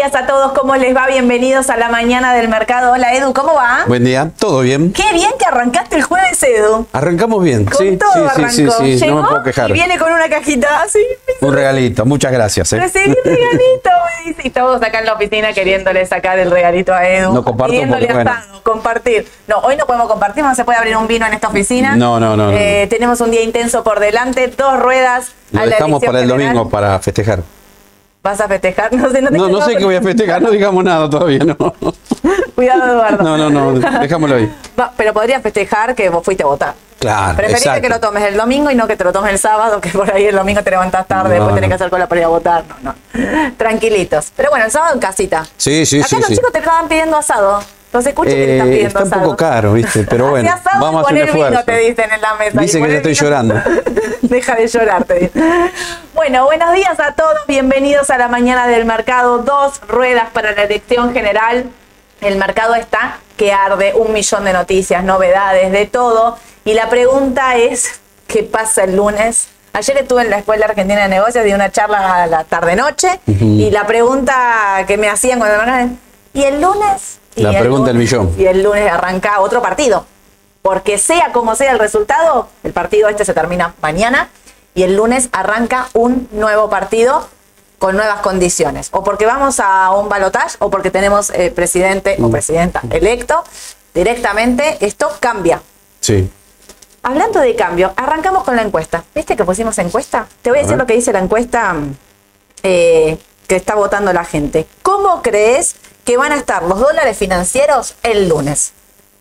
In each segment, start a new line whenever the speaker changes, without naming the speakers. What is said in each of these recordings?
Días a todos, ¿cómo les va? Bienvenidos a la mañana del mercado. Hola Edu, ¿cómo va?
Buen día, todo bien.
Qué bien que arrancaste el jueves, Edu.
Arrancamos bien,
Con
sí,
todo
sí,
arrancó.
sí, sí, sí, no me puedo quejar.
Y viene con una cajita así.
Un regalito, muchas gracias. ¿eh?
Recibí un regalito, me dice. Y todos acá en la oficina queriéndole sacar el regalito a Edu.
No comparto porque, bueno.
compartir. No, hoy no podemos compartir, no se puede abrir un vino en esta oficina.
No, no, no, no.
Eh, tenemos un día intenso por delante, dos ruedas.
Lo dejamos para el
general.
domingo para festejar.
¿Vas a festejar? No sé, no te
No, no sé qué voy a festejar, no digamos nada todavía, no.
Cuidado, Eduardo.
No, no, no, dejámoslo ahí.
Va, pero podrías festejar que vos fuiste a votar.
Claro,
Preferiste que lo tomes el domingo y no que te lo tomes el sábado, que por ahí el domingo te levantás tarde,
No,
después tenés que hacer cola para ir a votar. No, no. Tranquilitos. Pero bueno, el sábado en casita.
Sí, sí,
Acá
sí,
los
sí.
chicos te estaban pidiendo asado. Los escuché que te están
Eh,
pidiendo
está un poco caro, ¿viste? Pero bueno, vamos a hacer un
vino,
esfuerzo.
te dicen en la mesa.
Dicen
Y
que
poner
estoy
vino.
llorando.
Deja de llorar, te dicen. Bueno, buenos días a todos. Bienvenidos a la mañana del mercado. Dos ruedas para la elección general. El mercado está que arde, un millón de noticias, novedades, de todo. Y la pregunta es, ¿qué pasa el lunes? Ayer estuve en la Escuela Argentina de Negocios, di una charla a la tarde-noche, y la pregunta que me hacían cuando me ¿y el lunes? Y
La pregunta del millón.
Y el lunes arranca otro partido. Porque sea como sea el resultado, el partido este se termina mañana y el lunes arranca un nuevo partido con nuevas condiciones. O porque vamos a un balotaje o porque tenemos eh, presidente o presidenta electo. Directamente esto cambia.
Sí.
Hablando de cambio, arrancamos con la encuesta. ¿Viste que pusimos encuesta? Te voy a,
A
decir
ver.
lo que dice la encuesta mm, eh, que está votando la gente. ¿Cómo crees que van a estar los dólares financieros el lunes?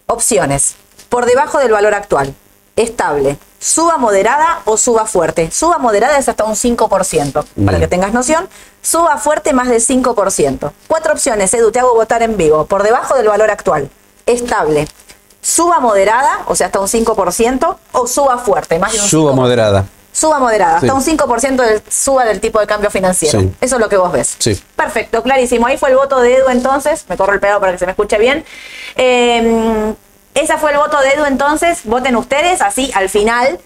Opciones. Por debajo del valor actual. Estable. Suba moderada o suba fuerte. Suba moderada es hasta un 5%, para
Bien.
que tengas noción. Suba fuerte más del 5%. Cuatro opciones, Edu, te hago votar en vivo. Por debajo del valor actual. Estable. Suba moderada, o sea, hasta un 5%, o suba fuerte, más de un
Suba
5%.
moderada.
Suba moderada,
Sí.
hasta un 5% del, suba del tipo de cambio financiero.
Sí.
Eso es lo que vos ves.
Sí.
Perfecto, clarísimo. Ahí fue el voto de Edu entonces. Me corro el pedo para que se me escuche bien. Eh, ese fue el voto de Edu entonces. Voten ustedes, así al final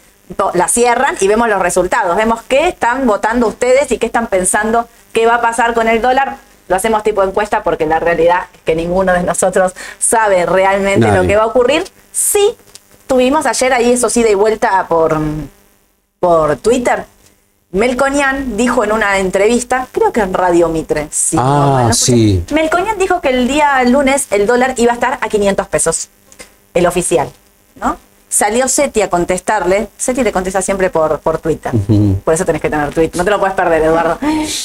la cierran y vemos los resultados. Vemos qué están votando ustedes y qué están pensando qué va a pasar con el dólar. Lo hacemos tipo encuesta porque la realidad es que ninguno de nosotros sabe realmente lo que va a ocurrir. Sí, tuvimos ayer ahí, eso sí, de vuelta por, por Twitter. Melconian dijo en una entrevista, creo que en Radio Mitre. sí,
Ah,
no, no
sí.
Melconian dijo que el día lunes el dólar iba a estar a 500 pesos, el oficial, ¿no? Salió Seti a contestarle. Seti le contesta siempre por, por Twitter. Por eso tenés que tener Twitter. No te lo puedes perder, Eduardo.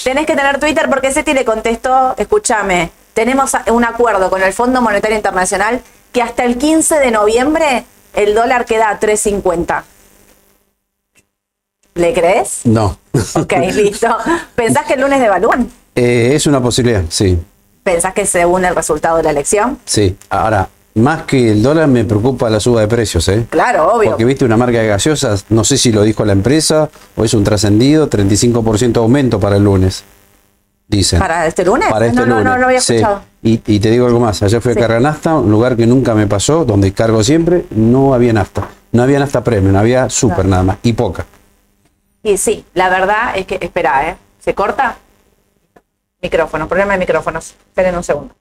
Tenés que tener Twitter porque Seti le contestó, escúchame, tenemos un acuerdo con el Fondo Monetario Internacional que hasta el 15 de noviembre el dólar queda a 3.50. ¿Le crees?
No.
Ok, listo. ¿Pensás que el lunes devalúan?
Eh, es una posibilidad, sí.
¿Pensás que según el resultado de la elección?
Sí. Ahora, más que el dólar me preocupa la suba de precios, ¿eh?
Claro, obvio.
Porque viste una marca de gaseosas, no sé si lo dijo la empresa o es un trascendido, 35% aumento para el lunes. Dicen.
¿Para este lunes?
Para este
no, no,
lunes.
no, no lo había
Sí.
escuchado.
Y, y te digo algo más, ayer fui
Sí.
a cargar nafta, un lugar que nunca me pasó, donde cargo siempre, no había nafta. No había nafta premium, había super nada más, y poca.
Y sí, la verdad es que, espera, ¿eh? ¿Se corta? Micrófono, problema de micrófonos. Esperen un segundo.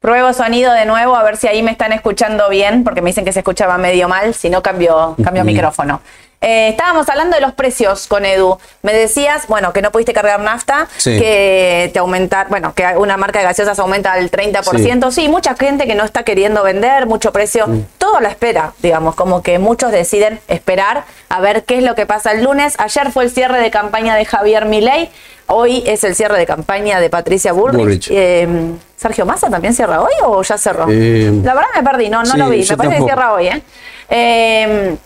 Pruebo sonido de nuevo, a ver si ahí me están escuchando bien, porque me dicen que se escuchaba medio mal, si no cambio, cambio micrófono. Eh, estábamos hablando de los precios con Edu. Me decías, bueno, que no pudiste cargar nafta,
Sí.
que te aumenta, bueno, que una marca de gaseosas aumenta al 30%. Sí. mucha gente que no está queriendo vender, mucho precio, todo la espera, digamos, como que muchos deciden esperar a ver qué es lo que pasa el lunes. Ayer fue el cierre de campaña de Javier Milei, hoy es el cierre de campaña de Patricia Bullrich. Eh, ¿Sergio Massa también cierra hoy o ya cerró?
Eh,
la verdad me perdí, no, no
sí,
lo vi, me parece
tampoco.
que cierra hoy, ¿eh?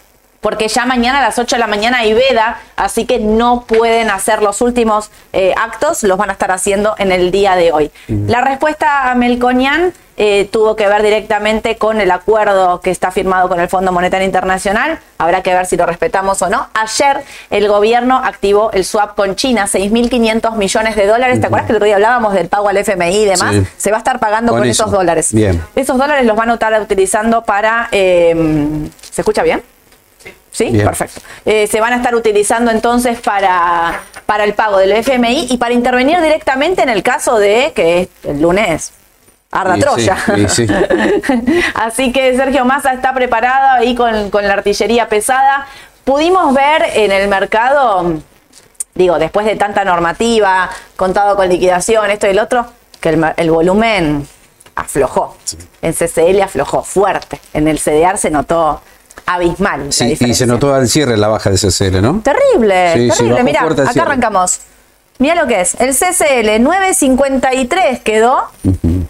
Porque ya mañana a las 8 de la mañana hay veda, así que no pueden hacer los últimos eh, actos, los van a estar haciendo en el día de hoy. La respuesta a Melconian eh, tuvo que ver directamente con el acuerdo que está firmado con el Fondo Monetario Internacional. Habrá que ver si lo respetamos o no. Ayer el gobierno activó el swap con China, 6.500 millones de dólares. ¿Te acuerdas que el otro día hablábamos del pago al FMI y demás?
Sí.
Se va a estar pagando con,
Con
esos
eso.
dólares.
Bien.
Esos dólares los van a estar utilizando para... eh, ¿Se escucha bien? ¿Sí?
Bien.
Perfecto. Eh, se van a estar utilizando entonces para, para el pago del FMI y para intervenir directamente en el caso de que el lunes arda
Y
Troya.
sí, y sí.
Así que Sergio Massa está preparado ahí con, con la artillería pesada. Pudimos ver en el mercado, digo, después de tanta normativa, contado con liquidación, esto y el otro, que el volumen aflojó. En CCL aflojó fuerte. En el CDR se notó abismal. la
Sí, y se notó al cierre la baja de CCL, ¿no?
Terrible,
Sí, sí,
terrible.
fuerte al
acá
cierre.
arrancamos. Mira lo que es. El CCL 9.53 quedó,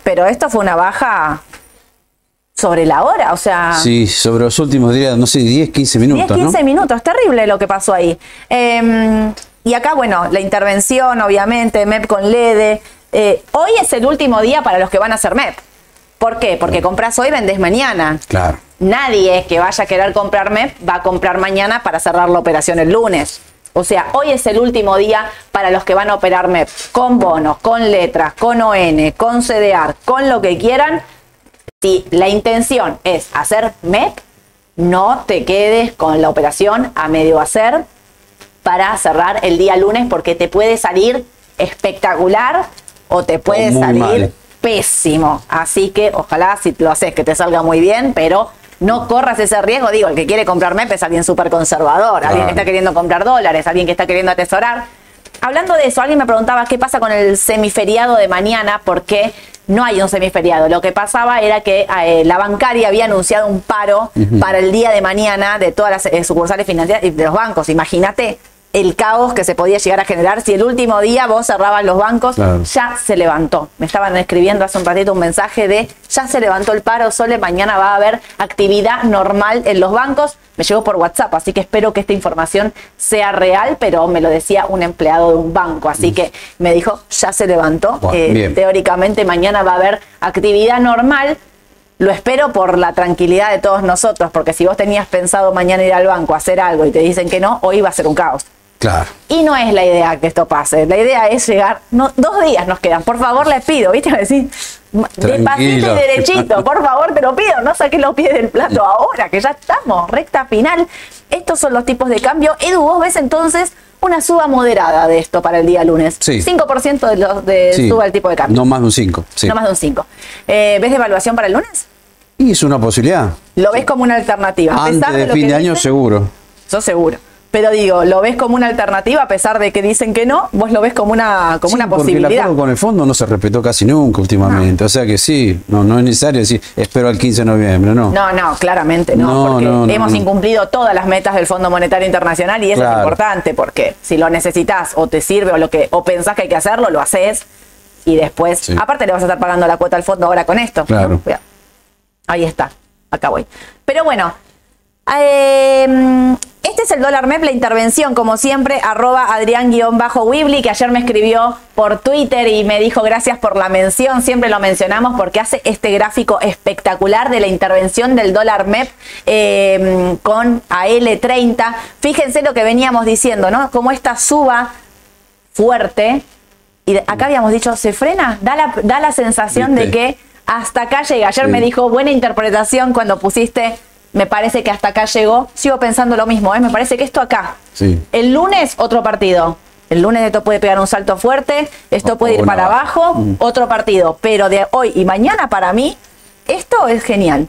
pero esto fue una baja sobre la hora, o sea,
Sí, sobre los últimos días, no sé, 10, 15
10,
minutos,
15
¿no?
minutos. Terrible lo que pasó ahí. Eh, y acá, bueno, la intervención, obviamente, MEP con LEDE. Eh, hoy es el último día para los que van a hacer MEP. ¿Por qué? Porque compras hoy, vendes mañana.
Claro.
Nadie que vaya a querer comprar MEP va a comprar mañana para cerrar la operación el lunes. O sea, hoy es el último día para los que van a operar MEP con bonos, con letras, con ON, con CDR, con lo que quieran. Si la intención es hacer MEP, no te quedes con la operación a medio hacer para cerrar el día lunes porque te puede salir espectacular o te puede salir
mal.
Pésimo. Así que ojalá si lo haces que te salga muy bien, pero no corras ese riesgo. Digo, el que quiere comprar MEP es alguien súper conservador, alguien que está queriendo comprar dólares, alguien que está queriendo atesorar. Hablando de eso, alguien me preguntaba qué pasa con el semiferiado de mañana, porque no hay un semiferiado. Lo que pasaba era que eh, la bancaria había anunciado un paro para el día de mañana de todas las eh, sucursales financieras y de los bancos. Imagínate el caos que se podía llegar a generar si el último día vos cerrabas los bancos,
Claro.
ya se levantó. Me estaban escribiendo hace un ratito un mensaje de ya se levantó el paro, Sole, mañana va a haber actividad normal en los bancos. Me llegó por WhatsApp, así que espero que esta información sea real, pero me lo decía un empleado de un banco, así que me dijo, ya se levantó.
Bueno,
Eh, teóricamente mañana va a haber actividad normal. Lo espero por la tranquilidad de todos nosotros, porque si vos tenías pensado mañana ir al banco a hacer algo y te dicen que no, hoy va a ser un caos.
Claro.
Y no es la idea que esto pase. La idea es llegar. No, dos días nos quedan. Por favor, les pido, ¿viste? Me decís, despacito y derechito. Por favor, te lo pido. No saques los pies del plato ahora, que ya estamos. Recta final. Estos son los tipos de cambio. Edu, vos ves entonces una suba moderada de esto para el día lunes.
Sí.
5% de, los de
Sí.
suba el tipo de cambio.
No más de un 5. Sí.
No más de un 5. Eh, ¿Ves devaluación para el lunes?
Y es una posibilidad.
Lo ves como una alternativa.
Antes de fin de año, seguro.
Eso seguro. Pero digo, ¿lo ves como una alternativa a pesar de que dicen que no? ¿Vos lo ves como una, como
Sí,
una
porque el
posibilidad?
acuerdo con el fondo no se respetó casi nunca últimamente. O sea que sí, no, no es necesario decir, espero al 15 de noviembre, no.
No, no, claramente no,
No,
porque
no,
hemos incumplido todas las metas del Fondo Monetario Internacional y eso es importante porque si lo necesitas o te sirve o lo que o pensás que hay que hacerlo, lo haces y después,
Sí.
aparte le vas a estar pagando la cuota al fondo ahora con esto.
Claro.
Ahí está, acá voy. Pero bueno, eh, este es el dólar MEP, la intervención, como siempre, arroba Adrián-Wibli, que ayer me escribió por Twitter y me dijo gracias por la mención, siempre lo mencionamos porque hace este gráfico espectacular de la intervención del dólar MEP eh, con AL30. Fíjense lo que veníamos diciendo, ¿no? Como esta suba fuerte, y acá habíamos dicho, ¿se frena? Da la, da la sensación de que hasta acá llega. Ayer
Sí.
me dijo, buena interpretación cuando pusiste, me parece que hasta acá llegó. Sigo pensando lo mismo, ¿eh? me parece que esto acá.
Sí.
El lunes, otro partido. El lunes esto puede pegar un salto fuerte, esto
O-
puede ir para abajo,
Mm.
otro partido. Pero de hoy y mañana para mí, esto es genial.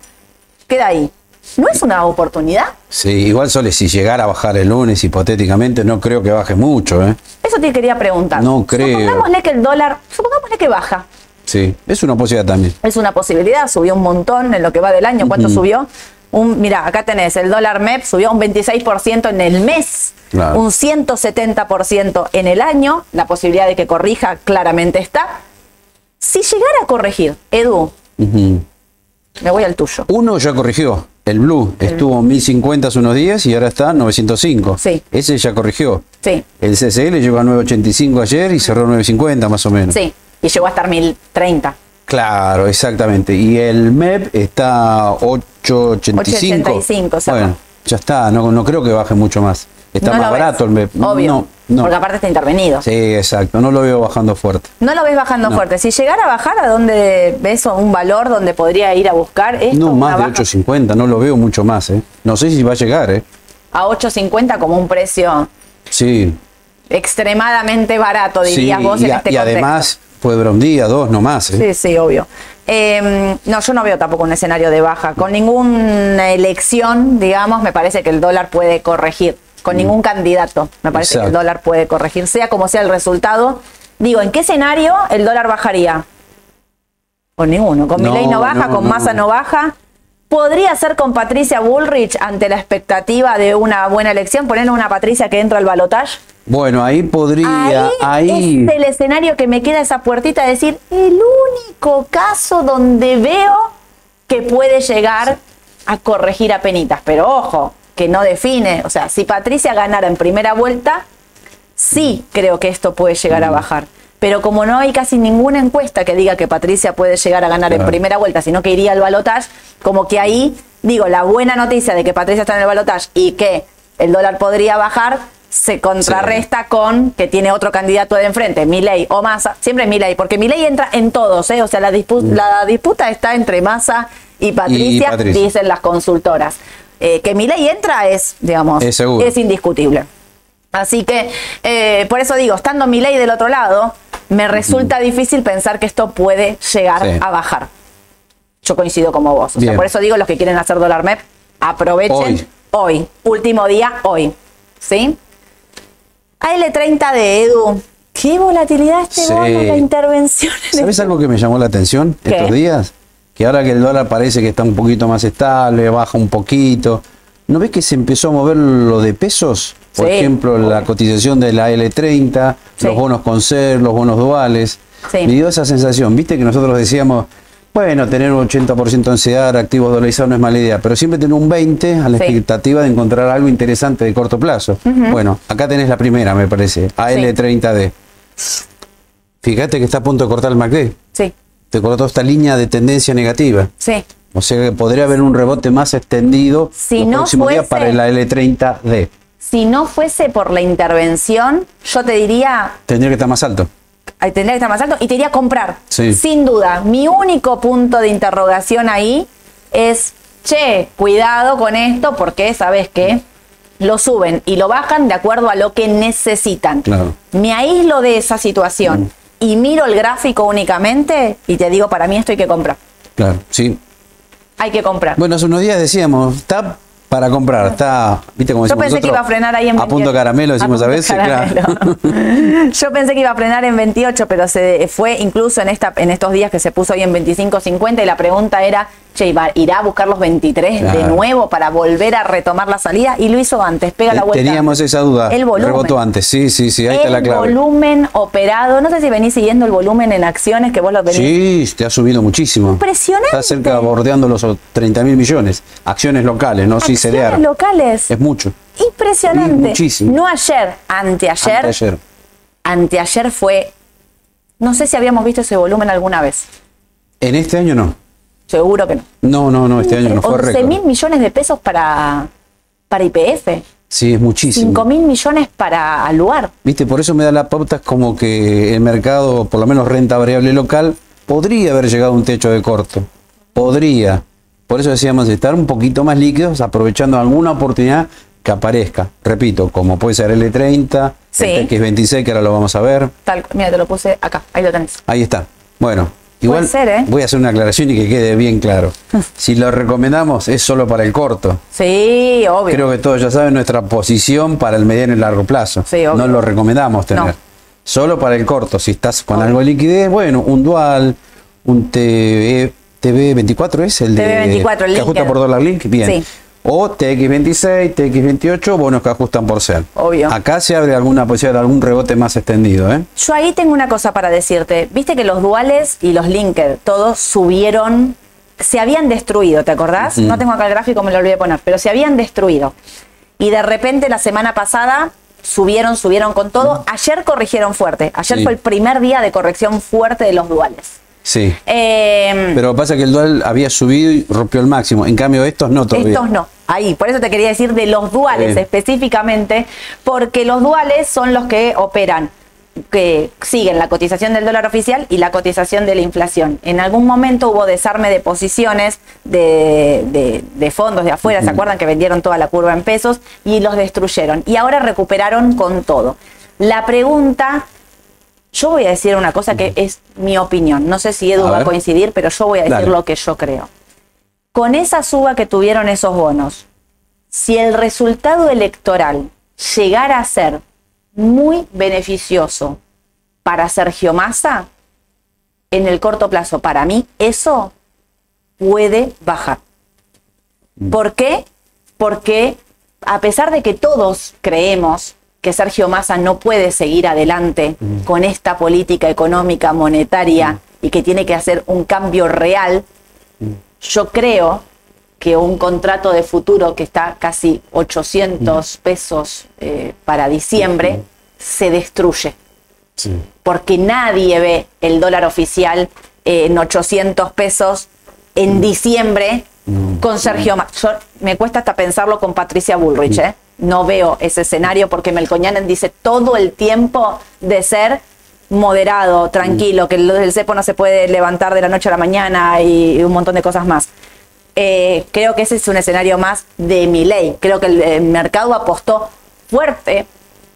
Queda ahí. ¿No es una oportunidad?
Sí, igual Sole, si llegara a bajar el lunes, hipotéticamente, no creo que baje mucho, ¿eh?
Eso te quería preguntar.
No creo.
Supongámosle que el dólar, supongámosle que baja.
Sí, es una posibilidad también.
Es una posibilidad, subió un montón en lo que va del año. ¿Cuánto subió? Un, mira, acá tenés el dólar MEP, subió un 26% en el mes,
Claro.
un 170% en el año. La posibilidad de que corrija claramente está. Si llegara a corregir, Edu, me voy al tuyo.
Uno ya corrigió, el Blue, estuvo en 1050 hace unos días y ahora está en 905.
Sí.
Ese ya corrigió.
Sí,
El CCL llegó a 985 ayer y cerró 950 más o menos.
sí. Y llegó a estar 1030.
Claro, exactamente. Y el MEP está 885.
885, cerró.
Bueno, ya está, no, no creo que baje mucho más. Está
No
más
ves.
barato el MEP.
Obvio.
No, no.
Porque aparte está intervenido.
Sí, exacto, no lo veo bajando fuerte.
No lo ves bajando
No.
fuerte. Si llegara a bajar, ¿a dónde ves un valor donde podría ir a buscar esto?
No más de
baja
850, no lo veo mucho más, ¿eh? No sé si va a llegar, ¿eh?
A 8.50 como un precio
Sí.
extremadamente barato,
sí,
dirías vos
y,
en
a-
este
y
contexto.
además puede durar un día, dos, no más, ¿eh?
Sí, sí, obvio. Eh, no, yo no veo tampoco un escenario de baja. Con ninguna elección, digamos, me parece que el dólar puede corregir. Con ningún candidato, me parece que el
Mm.
Dólar puede corregir, sea como sea el resultado. Digo, ¿en qué escenario el dólar bajaría? Con ninguno. Con
No,
Milei no baja,
no,
con
no.
Massa no baja. Podría ser con Patricia Bullrich ante la expectativa de una buena elección, poner una Patricia que entra al balotaje.
Bueno, ahí podría,
Ahí,
ahí,
es el escenario que me queda esa puertita de decir, el único caso donde veo que puede llegar a corregir a penitas. Pero ojo, que no define. O sea, si Patricia ganara en primera vuelta, sí creo que esto puede llegar a bajar. Pero como no hay casi ninguna encuesta que diga que Patricia puede llegar a ganar en primera vuelta, sino que iría al balotaje, como que ahí, digo, la buena noticia de que Patricia está en el balotaje y que el dólar podría bajar, se contrarresta con que tiene otro candidato de enfrente, Milei o Massa, siempre Milei, porque Milei entra en todos, ¿eh? o sea, la, dispu- la disputa está entre Massa y Patricia,
Patricia.
dicen las consultoras. Eh, que Milei entra es, digamos,
Es
indiscutible. Así que, eh, por eso digo, estando mi ley del otro lado, me resulta difícil pensar que esto puede llegar
Sí.
a bajar. Yo coincido como vos. O sea, por eso digo, los que quieren hacer dólar MEP, aprovechen
Hoy.
hoy. Último día, hoy. ¿Sí? AL30 de Edu. Qué volatilidad este
Sí.
bono, la intervención. en
¿Sabes
este-
algo que me llamó la atención
¿Qué?
estos días? Que ahora que el dólar parece que está un poquito más estable, baja un poquito. ¿No ves que se empezó a mover lo de pesos? Por
Sí.
ejemplo, la cotización de la L30,
Sí.
los bonos con ser, los bonos duales.
Sí.
Me dio esa sensación. Viste que nosotros decíamos, bueno, tener un 80% en CEDAR, activos dolarizados no es mala idea, pero siempre tener un 20 a la
Sí.
expectativa de encontrar algo interesante de corto plazo. Bueno, acá tenés la primera, me parece, AL30D. Fíjate que está a punto de cortar el MACD.
Sí,
Te cortó esta línea de tendencia negativa.
sí.
O sea que podría haber un rebote más extendido
Si
los
no
próximos días
fuese-
para el L30D.
Si no fuese por la intervención, yo te diría,
Tendría que estar más alto.
Ahí tendría que estar más alto y te iría a comprar.
Sí.
Sin duda. Mi único punto de interrogación ahí es, che, cuidado con esto porque, ¿sabes qué? Lo suben y lo bajan de acuerdo a lo que necesitan.
Claro.
Me aíslo de esa situación y miro el gráfico únicamente y te digo, para mí esto hay que comprar.
Claro, sí.
Hay que comprar.
Bueno, hace unos días decíamos, está para comprar, está, viste como
Yo pensé que iba a frenar ahí en
A punto
28.
caramelo decimos a, veces,
caramelo.
claro.
Yo pensé que iba a frenar en 28, pero se fue incluso en esta en estos días que se puso hoy en 25.50 y la pregunta era, che, ¿iba- ¿irá a buscar los 23 de nuevo para volver a retomar la salida? Y lo hizo antes, pega la vuelta.
Eh, Teníamos esa duda.
El volumen.
Rebotó antes, sí, sí, sí, ahí está la
el
clave.
volumen operado, no sé si venís siguiendo el volumen en acciones que vos lo venís.
Sí, te ha subido muchísimo.
Impresionante.
Está cerca bordeando los 30 mil millones. Acciones locales, no sí
Acciones Locales.
Es mucho.
Impresionante.
Muchísimo.
No ayer, anteayer.
Anteayer.
anteayer fue, no sé si habíamos visto ese volumen alguna vez,
En este año no.
seguro que no.
No, no, no, este año no fue
11
récord.
mil millones de pesos para, para IPF,
Sí, es muchísimo.
5 mil millones para Aluar.
Viste, por eso me da la pauta como que el mercado, por lo menos renta variable local, podría haber llegado a un techo de corto. Podría. Por eso decíamos estar un poquito más líquidos, aprovechando alguna oportunidad que aparezca, repito, como puede ser L30,
Sí.
el TX26, que ahora lo vamos a ver.
Tal, mira, te lo puse acá, ahí lo tenés.
Ahí está. Bueno, igual
ser, ¿eh?
voy a hacer una aclaración y que quede bien claro. si lo recomendamos es solo para el corto.
Sí, obvio.
Creo que todos ya saben nuestra posición para el mediano y largo plazo.
Sí, obvio.
no lo recomendamos tener.
No.
Solo para el corto. Si estás con algo de liquidez, bueno, un dual, un TV, TV24 es el de
TV24, el
que ajusta por dólar link, bien.
Sí.
O TX26, TX28, bonos que ajustan por ser.
Obvio.
Acá se abre alguna posibilidad de algún rebote más extendido, ¿eh?
Yo ahí tengo una cosa para decirte. Viste que los duales y los linked, todos subieron, se habían destruido, ¿te acordás? No tengo acá el gráfico, me lo olvidé poner, pero se habían destruido. Y de repente la semana pasada subieron, subieron con todo. Ayer corrigieron fuerte. Ayer
Sí.
fue el primer día de corrección fuerte de los duales.
Sí.
Eh,
Pero pasa que el dual había subido y rompió el máximo. En cambio, estos no todavía.
Estos no. Ahí, por eso te quería decir de los duales específicamente, porque los duales son los que operan, que siguen la cotización del dólar oficial y la cotización de la inflación. En algún momento hubo desarme de posiciones de, de- de fondos de afuera, ¿se acuerdan que vendieron toda la curva en pesos y los destruyeron? Y ahora recuperaron con todo. La pregunta yo voy a decir una cosa que es mi opinión. No sé si Edu
A
va a coincidir, pero yo voy a decir
Dale.
lo que yo creo. Con esa suba que tuvieron esos bonos, si el resultado electoral llegara a ser muy beneficioso para Sergio Massa, en el corto plazo, para mí, eso puede bajar. ¿Por qué? Porque a pesar de que todos creemos que Sergio Massa no puede seguir adelante con esta política económica monetaria y que tiene que hacer un cambio real, yo creo que un contrato de futuro que está casi 800 pesos eh, para diciembre se destruye. Porque nadie ve el dólar oficial eh, en 800 pesos en diciembre con Sergio Massa. Me cuesta hasta pensarlo con Patricia Bullrich, ¿eh? No veo ese escenario porque Melcoñanen dice todo el tiempo de ser moderado, tranquilo, que el, cepo no se puede levantar de la noche a la mañana y un montón de cosas más. Eh, creo que ese es un escenario más de mi ley. Creo que el, eh, mercado apostó fuerte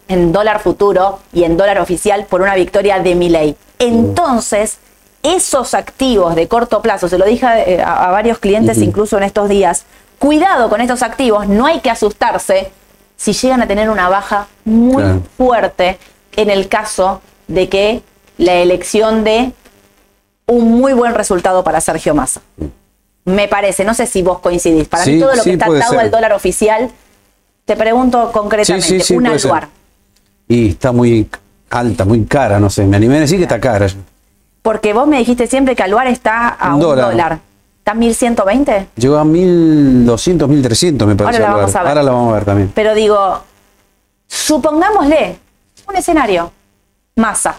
en dólar futuro y en dólar oficial por una victoria de mi ley. Entonces, esos activos de corto plazo, se lo dije eh, a, a varios clientes incluso en estos días, cuidado con estos activos, no hay que asustarse si llegan a tener una baja muy
Claro.
fuerte en el caso de que la elección de un muy buen resultado para Sergio Massa. Me parece, no sé si vos coincidís. Para mí
Sí,
todo lo
sí,
que está atado
ser.
al dólar oficial, te pregunto concretamente,
Sí,
un aluar.
Y está muy alta, muy cara, no sé. Me animé a decir que está cara.
Porque vos me dijiste siempre que Aluar está a
Un
un
dólar.
dólar. ¿Está 1120?
Llegó a 1200, 1300, me parece.
Ahora la vamos a ver.
Ahora la vamos a ver también.
Pero digo, supongámosle un escenario. Massa.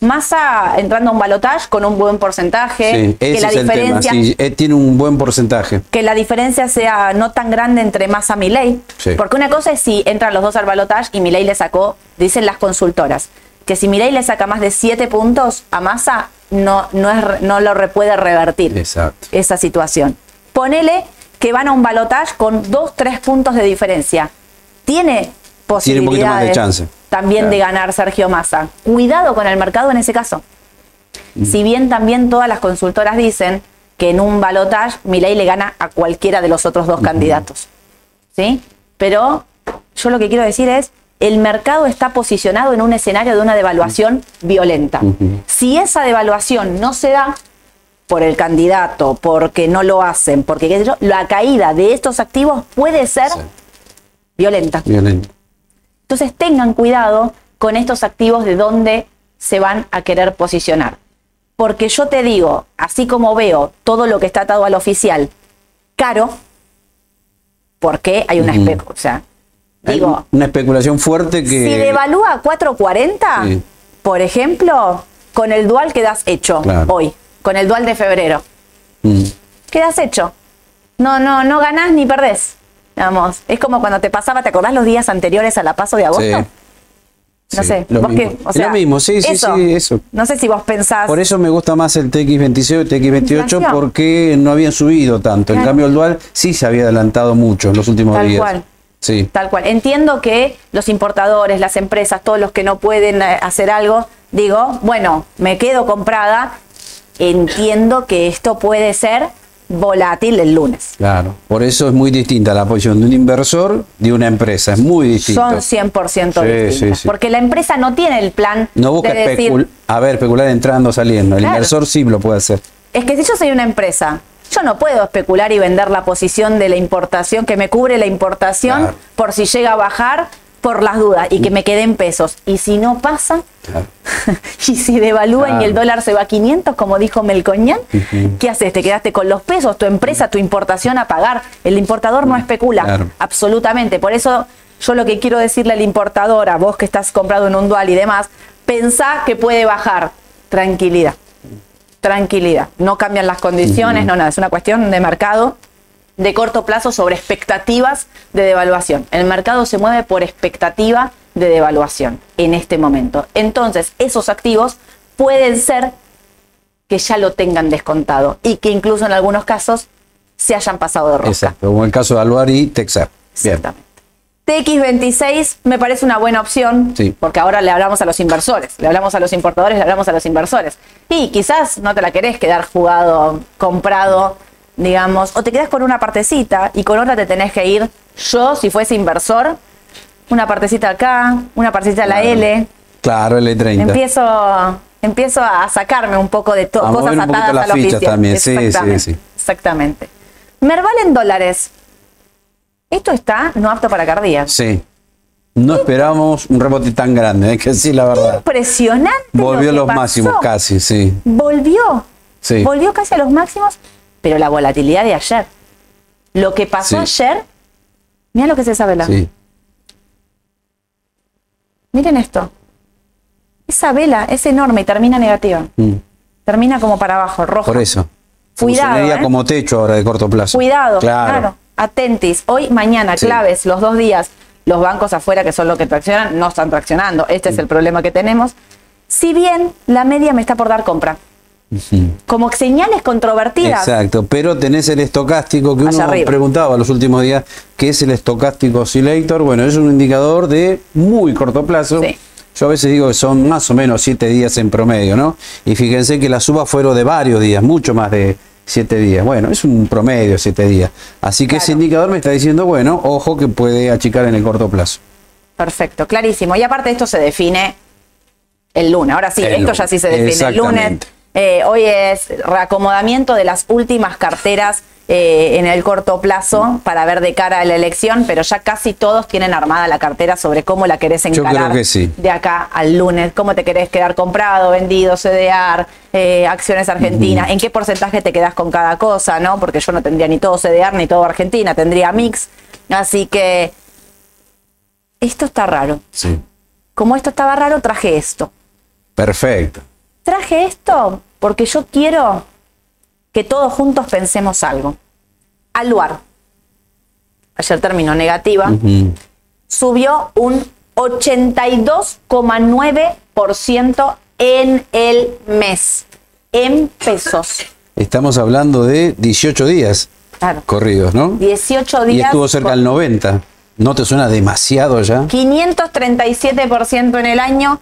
Massa entrando a un balotage con un buen porcentaje.
Sí,
que la
es el tema.
diferencia.
Sí, eh, tiene un buen porcentaje.
que la diferencia sea no tan grande entre Massa y Milei.
Sí.
Porque una cosa es si entran los dos al balotaje y Milei le sacó, dicen las consultoras, que si Milei le saca más de 7 puntos a Massa, no, no, es, no lo re- puede revertir
Exacto.
esa situación. Ponele que van a un balotaje con 2, 3 puntos de diferencia. Tiene
Tiene un poquito más de
posibilidades
chance.
también
Claro.
de ganar Sergio Massa. Cuidado con el mercado en ese caso.
Mm.
Si bien también todas las consultoras dicen que en un balotaje Milei le gana a cualquiera de los otros dos candidatos. ¿Sí? Pero yo lo que quiero decir es, el mercado está posicionado en un escenario de una devaluación violenta. Si esa devaluación no se da por el candidato, porque no lo hacen, porque qué sé yo, la caída de estos activos puede ser
Sí.
violenta.
Violento.
Entonces tengan cuidado con estos activos de dónde se van a querer posicionar. Porque yo te digo, así como veo todo lo que está atado al oficial caro, porque hay una espe- o sea, digo,
una especulación fuerte que.
si devalúa a 4.40,
Sí.
por ejemplo, con el dual quedas hecho
Claro.
hoy, con el dual de febrero,
Mm.
quedas hecho. No, no, no ganás ni perdés. Vamos, es como cuando te pasaba, ¿te acordás los días anteriores a la paso de agosto?
Sí.
No
Sí,
sé,
lo
vos
mismo.
qué, o sea,
lo mismo, sí, sí, sí, eso.
No sé si vos pensás.
Por eso me gusta más el TX26 y el TX28
Inflación.
porque no habían subido tanto. En cambio, el dual sí se había adelantado mucho en los últimos
Tal
días.
cual.
Sí.
Tal cual. Entiendo que los importadores, las empresas, todos los que no pueden eh, hacer algo, digo, bueno, me quedo comprada. Entiendo que esto puede ser volátil el lunes.
Claro. Por eso es muy distinta la posición de un inversor de una empresa. Es muy distinto.
Son 100%
Sí,
distintas.
sí, sí.
Porque la empresa no tiene el plan
No busca
de decir,
a ver, especular entrando, saliendo. El
Claro.
inversor sí lo puede hacer.
Es que si yo soy una empresa, yo no puedo especular y vender la posición de la importación, que me cubre la importación
Claro.
por si llega a bajar, por las dudas, y que me quede en pesos. Y si no pasa,
Claro.
y si devalúan
Claro.
y el dólar se va a 500, como dijo Melcoñán, ¿qué haces? ¿Te quedaste con los pesos? Tu empresa, tu importación a pagar. El importador no especula, absolutamente. Por eso yo lo que quiero decirle al importador, a vos que estás comprado en un dual y demás, pensá que puede bajar. Tranquilidad tranquilidad. No cambian las condiciones, no nada. Es una cuestión de mercado de corto plazo sobre expectativas de devaluación. El mercado se mueve por expectativa de devaluación en este momento. Entonces, esos activos pueden ser que ya lo tengan descontado y que incluso en algunos casos se hayan pasado de rosca.
Exacto. Como el caso de Aluar y Texar. Bien.
Exactamente. TX26 me parece una buena opción,
Sí.
porque ahora le hablamos a los inversores, le hablamos a los importadores, le hablamos a los inversores. Y quizás no te la querés quedar jugado, comprado, digamos, o te quedas con una partecita y con otra te tenés que ir. Yo, si fuese inversor, una partecita acá, una partecita a la
Claro.
L,
Claro, L30.
empiezo, empiezo a sacarme un poco de
A
cosas atadas a la
fichas también, sí, sí, sí.
Exactamente. Merval en dólares. Esto está no apto para cardíacos.
Sí. No esperábamos un rebote tan grande, hay que decir la verdad.
Impresionante.
Volvió a los
pasó.
máximos casi, sí.
Volvió.
Sí.
Volvió casi a los máximos, pero la volatilidad de ayer. Lo que pasó
Sí.
ayer, mira lo que se sabe la.
Sí.
Miren esto. Esa vela es enorme y termina negativa.
Mm.
Termina como para abajo, rojo.
Por eso.
Cuidado,
Funcionaría
¿eh?
como techo ahora de corto plazo.
Cuidado, claro.
Claro.
Atentis. Hoy, mañana,
Sí.
claves, los dos días, los bancos afuera, que son los que traccionan, no están traccionando. Este es el problema que tenemos. Si bien la media me está por dar compra. Como señales controvertidas.
Exacto, pero tenés el estocástico que
Allá
uno
arriba.
preguntaba los últimos días, ¿qué es el estocástico oscillator? Bueno, es un indicador de muy corto plazo. Yo a veces digo que son más o menos siete días en promedio, ¿no? Y fíjense que las subas fueron de varios días, mucho más de siete días. Bueno, es un promedio siete días. Así que ese indicador me está diciendo, bueno, ojo que puede achicar en el corto plazo.
Perfecto, clarísimo. Y aparte esto se define el lunes. Ahora sí,
El
esto
lunes.
ya sí se define el lunes. Eh, hoy es reacomodamiento de las últimas carteras eh, en el corto plazo para ver de cara a la elección, pero ya casi todos tienen armada la cartera sobre cómo la querés
Yo
encarar
creo que sí.
de acá al lunes, cómo te querés quedar comprado, vendido, CDR, eh, acciones argentinas, en qué porcentaje te quedás con cada cosa, ¿no? Porque yo no tendría ni todo CDR ni todo Argentina, tendría mix. Así que esto está raro.
Sí.
Como esto estaba raro, traje esto.
Perfecto.
Traje esto porque yo quiero que todos juntos pensemos algo. Aluar. Ayer terminó negativa.
Mm.
Subió un 82,9% en el mes. En pesos.
Estamos hablando de 18 días
Claro.
corridos, ¿no?
18 días.
Y estuvo cerca del 90. ¿No te suena demasiado ya?
537% en el año,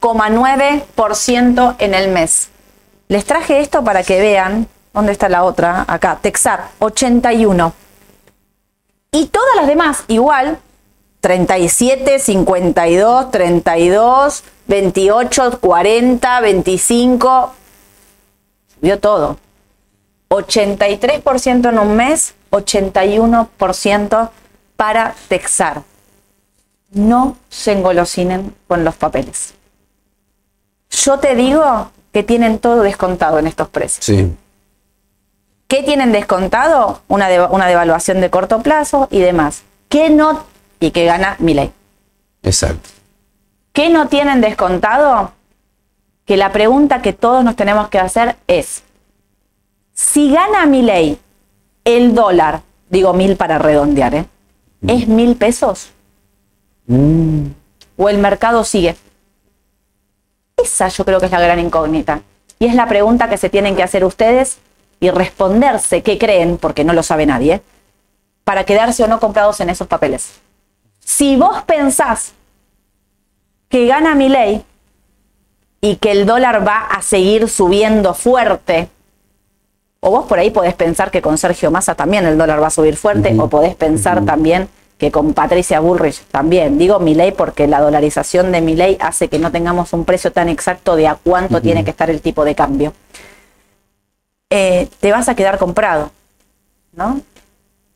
82,9% en el mes. Les traje esto para que vean, ¿dónde está la otra? Acá, Texar, 81. Y todas las demás, igual, 37, 52, 32, 28, 40, 25, subió todo. 83% en un mes, 81% para Texar. No se engolosinen con los papeles. Yo te digo que tienen todo descontado en estos precios.
Sí.
¿Qué tienen descontado? Una, deva- una devaluación de corto plazo y demás. ¿Qué no? Y que gana mi ley.
Exacto.
¿Qué no tienen descontado? Que la pregunta que todos nos tenemos que hacer es, si gana mi ley el dólar, digo mil para redondear, ¿eh? ¿es mil pesos? ¿O el mercado sigue? Esa yo creo que es la gran incógnita. Y es la pregunta que se tienen que hacer ustedes y responderse qué creen, porque no lo sabe nadie, para quedarse o no comprados en esos papeles. Si vos pensás que gana mi ley y que el dólar va a seguir subiendo fuerte, o vos por ahí podés pensar que con Sergio Massa también el dólar va a subir fuerte, o podés pensar también que con Patricia Bullrich también. Digo mi ley porque la dolarización de mi ley hace que no tengamos un precio tan exacto de a cuánto tiene que estar el tipo de cambio. Eh, te vas a quedar comprado, ¿no?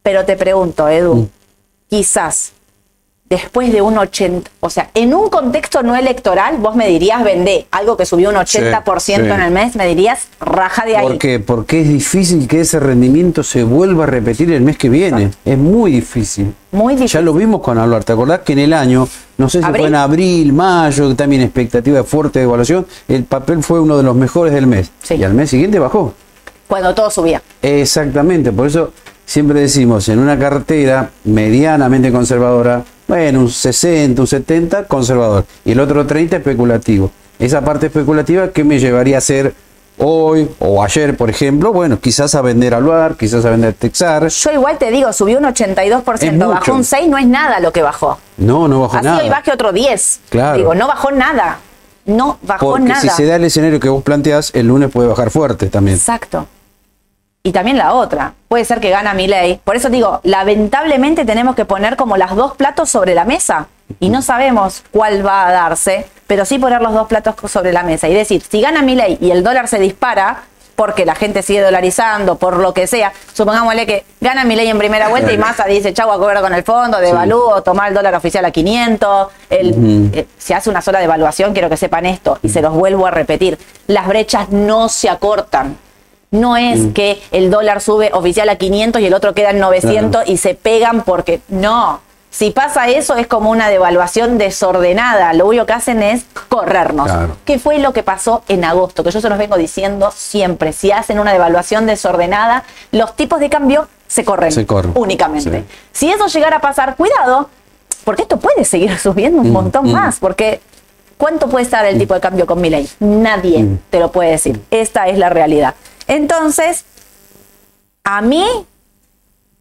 Pero te pregunto, Edu, quizás después de un 80, o sea, en un contexto no electoral, vos me dirías vendé algo que subió un 80% en el mes, me dirías raja de ahí.
¿Por qué? Porque es difícil que ese rendimiento se vuelva a repetir el mes que viene. Es muy difícil.
Muy difícil.
Ya lo vimos con hablar. ¿Te acordás que en el año, no sé si fue en abril, mayo, también expectativa de fuerte evaluación, el papel fue uno de los mejores del mes. Y al mes siguiente bajó.
Cuando todo subía.
Exactamente, por eso siempre decimos, en una cartera medianamente conservadora, bueno, un 60, un 70 conservador y el otro 30 especulativo. Esa parte especulativa que me llevaría a hacer hoy o ayer, por ejemplo, bueno, quizás a vender Aluar, quizás a vender Texar.
Yo igual te digo, subió un 82%, bajó un 6, no es nada lo que bajó.
No, no bajó nada.
Así hoy baje otro 10.
Claro.
Digo, no bajó nada. No bajó
Porque
nada.
si se da el escenario que vos planteás, el lunes puede bajar fuerte también.
Exacto y también la otra. Puede ser que gana mi ley. Por eso digo, lamentablemente tenemos que poner como las dos platos sobre la mesa y no sabemos cuál va a darse, pero sí poner los dos platos sobre la mesa y decir, si gana mi ley y el dólar se dispara, porque la gente sigue dolarizando, por lo que sea, supongámosle que gana mi ley en primera vuelta y Massa dice, chau, a con el fondo, devalúo, tomar el dólar oficial a 500, el, eh, se hace una sola devaluación, quiero que sepan esto, y se los vuelvo a repetir, las brechas no se acortan. No es mm. que el dólar sube oficial a 500 y el otro queda en 900 y se pegan porque no. Si pasa eso es como una devaluación desordenada. Lo único que hacen es corrernos. ¿Qué fue lo que pasó en agosto? Que yo se los vengo diciendo siempre. Si hacen una devaluación desordenada, los tipos de cambio se corren únicamente. Si eso llegara a pasar, cuidado, porque esto puede seguir subiendo un mm, montón mm. más. Porque ¿cuánto puede estar el tipo de cambio con mi ley? Nadie te lo puede decir. Esta es la realidad. Entonces, a mí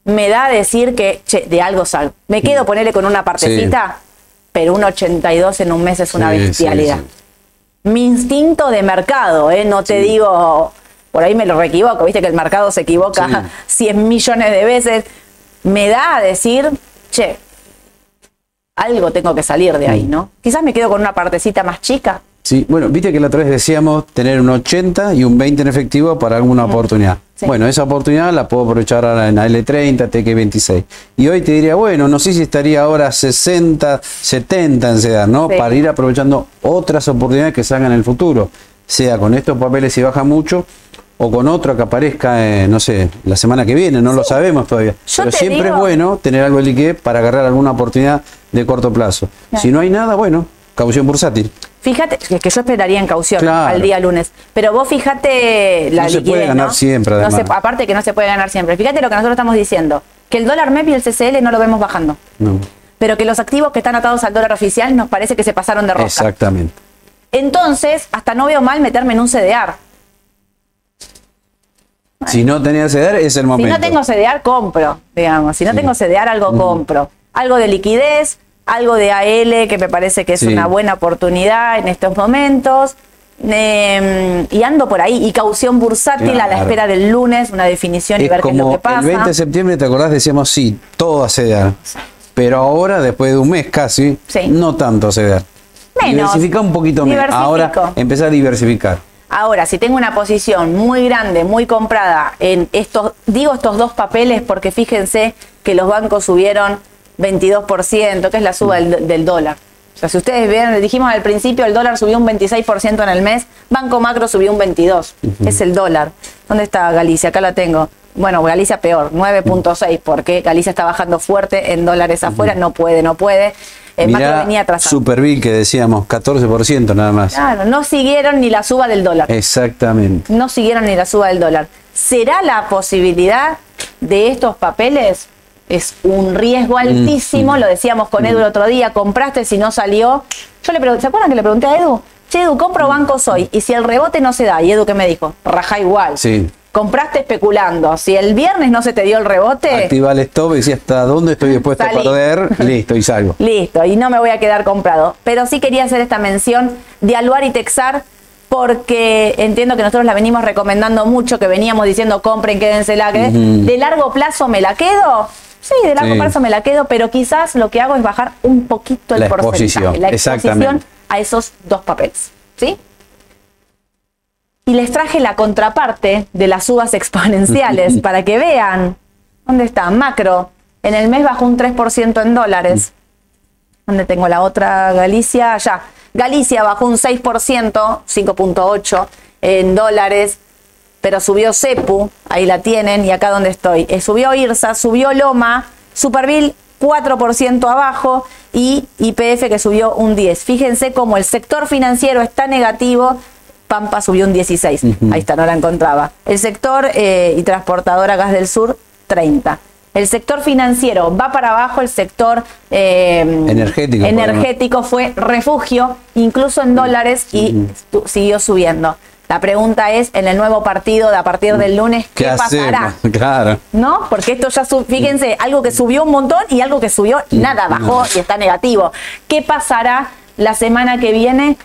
me da a decir que, che, de algo salgo. Me quedo ponerle con una partecita, pero un 82 en un mes es una bestialidad. Mi instinto de mercado, ¿eh? no te digo, por ahí me lo equivoco, viste que el mercado se equivoca 100 millones de veces, me da a decir, che, algo tengo que salir de ahí, ¿no? Quizás me quedo con una partecita más chica,
Sí, bueno, viste que la otra vez decíamos tener un 80 y un 20 en efectivo para alguna oportunidad. Bueno, esa oportunidad la puedo aprovechar ahora en L30, TQ26. Y hoy te diría, bueno, no sé si estaría ahora 60, 70 en SEDAR, ¿no? Para ir aprovechando otras oportunidades que salgan en el futuro. Sea con estos papeles si baja mucho o con otro que aparezca, no sé, la semana que viene, no lo sabemos todavía. Pero siempre es bueno tener algo de liquidez para agarrar alguna oportunidad de corto plazo. Si no hay nada, bueno, caución bursátil.
Fíjate, que yo esperaría en caución al día lunes, pero vos fíjate la
no
se
puede ganar siempre, además.
aparte que no se puede ganar siempre. Fíjate lo que nosotros estamos diciendo, que el dólar MEP y el CCL no lo vemos bajando. No. Pero que los activos que están atados al dólar oficial nos parece que se pasaron de roca.
Exactamente.
Entonces, hasta no veo mal meterme en un CDR.
Si no tenía CDR, es el momento.
Si no tengo CDR, compro, digamos. Si no tengo CDR, algo compro. Algo de liquidez, algo de AL que me parece que es una buena oportunidad en estos momentos. Em, y ando por ahí, y caución bursátil a la espera del lunes, una definición y ver qué es lo que pasa.
El 20 de septiembre, ¿te acordás? Decíamos sí, todo a ceder. Pero ahora, después de un mes casi, no tanto a ceder. Menos. Diversifica un poquito menos. Ahora empezar a diversificar.
Ahora, si tengo una posición muy grande, muy comprada en estos, digo estos dos papeles porque fíjense que los bancos subieron 22%, que es la suba del, dólar. O sea, si ustedes ven, dijimos al principio, el dólar subió un 26% en el mes, Banco Macro subió un 22%, es el dólar. ¿Dónde está Galicia? Acá la tengo. Bueno, Galicia peor, 9.6, porque Galicia está bajando fuerte en dólares afuera, no puede, no puede.
El Mirá, Macro venía atrasado. Superville que decíamos, 14% nada más.
Claro, no siguieron ni la suba del dólar.
Exactamente.
No siguieron ni la suba del dólar. ¿Será la posibilidad de estos papeles es un riesgo mm, altísimo, lo decíamos con Edu el otro día, compraste si no salió. Yo le pregunté, ¿se acuerdan que le pregunté a Edu? Che, Edu, compro bancos hoy, y si el rebote no se da, y Edu que me dijo, raja igual.
Sí.
compraste especulando. Si el viernes no se te dio el rebote,
Activa el stop y decía hasta dónde estoy dispuesto
Salí.
a perder, listo, y salgo.
listo, y no me voy a quedar comprado. Pero sí quería hacer esta mención de Aluar y Texar porque entiendo que nosotros la venimos recomendando mucho, que veníamos diciendo compren, quédense la que de largo plazo me la quedo. Sí, de largo
Sí.
me la quedo, pero quizás lo que hago es bajar un poquito el
La
porcentaje, la exposición a esos dos papeles, ¿sí? Y les traje la contraparte de las subas exponenciales para que vean. ¿Dónde está? Macro. En el mes bajó un 3% en dólares. ¿Dónde tengo la otra? Galicia, allá. Galicia bajó un 6%, 5.8 en dólares, pero subió CEPU, ahí la tienen, y acá donde estoy. Eh, subió IRSA, subió Loma, Superville 4% abajo y IPF que subió un 10. Fíjense cómo el sector financiero está negativo. Pampa subió un 16. Ahí está, no la encontraba. El sector eh, y transportadora Gas del Sur, 30. El sector financiero va para abajo, el sector eh,
Energético,
energético fue refugio, incluso en dólares, y siguió subiendo. La pregunta es, en el nuevo partido de a partir del lunes, ¿qué, pasará?
Claro.
¿no? Porque esto ya, sub- fíjense, algo que subió un montón y algo que subió nada, bajó y está negativo. ¿Qué pasará la semana que viene?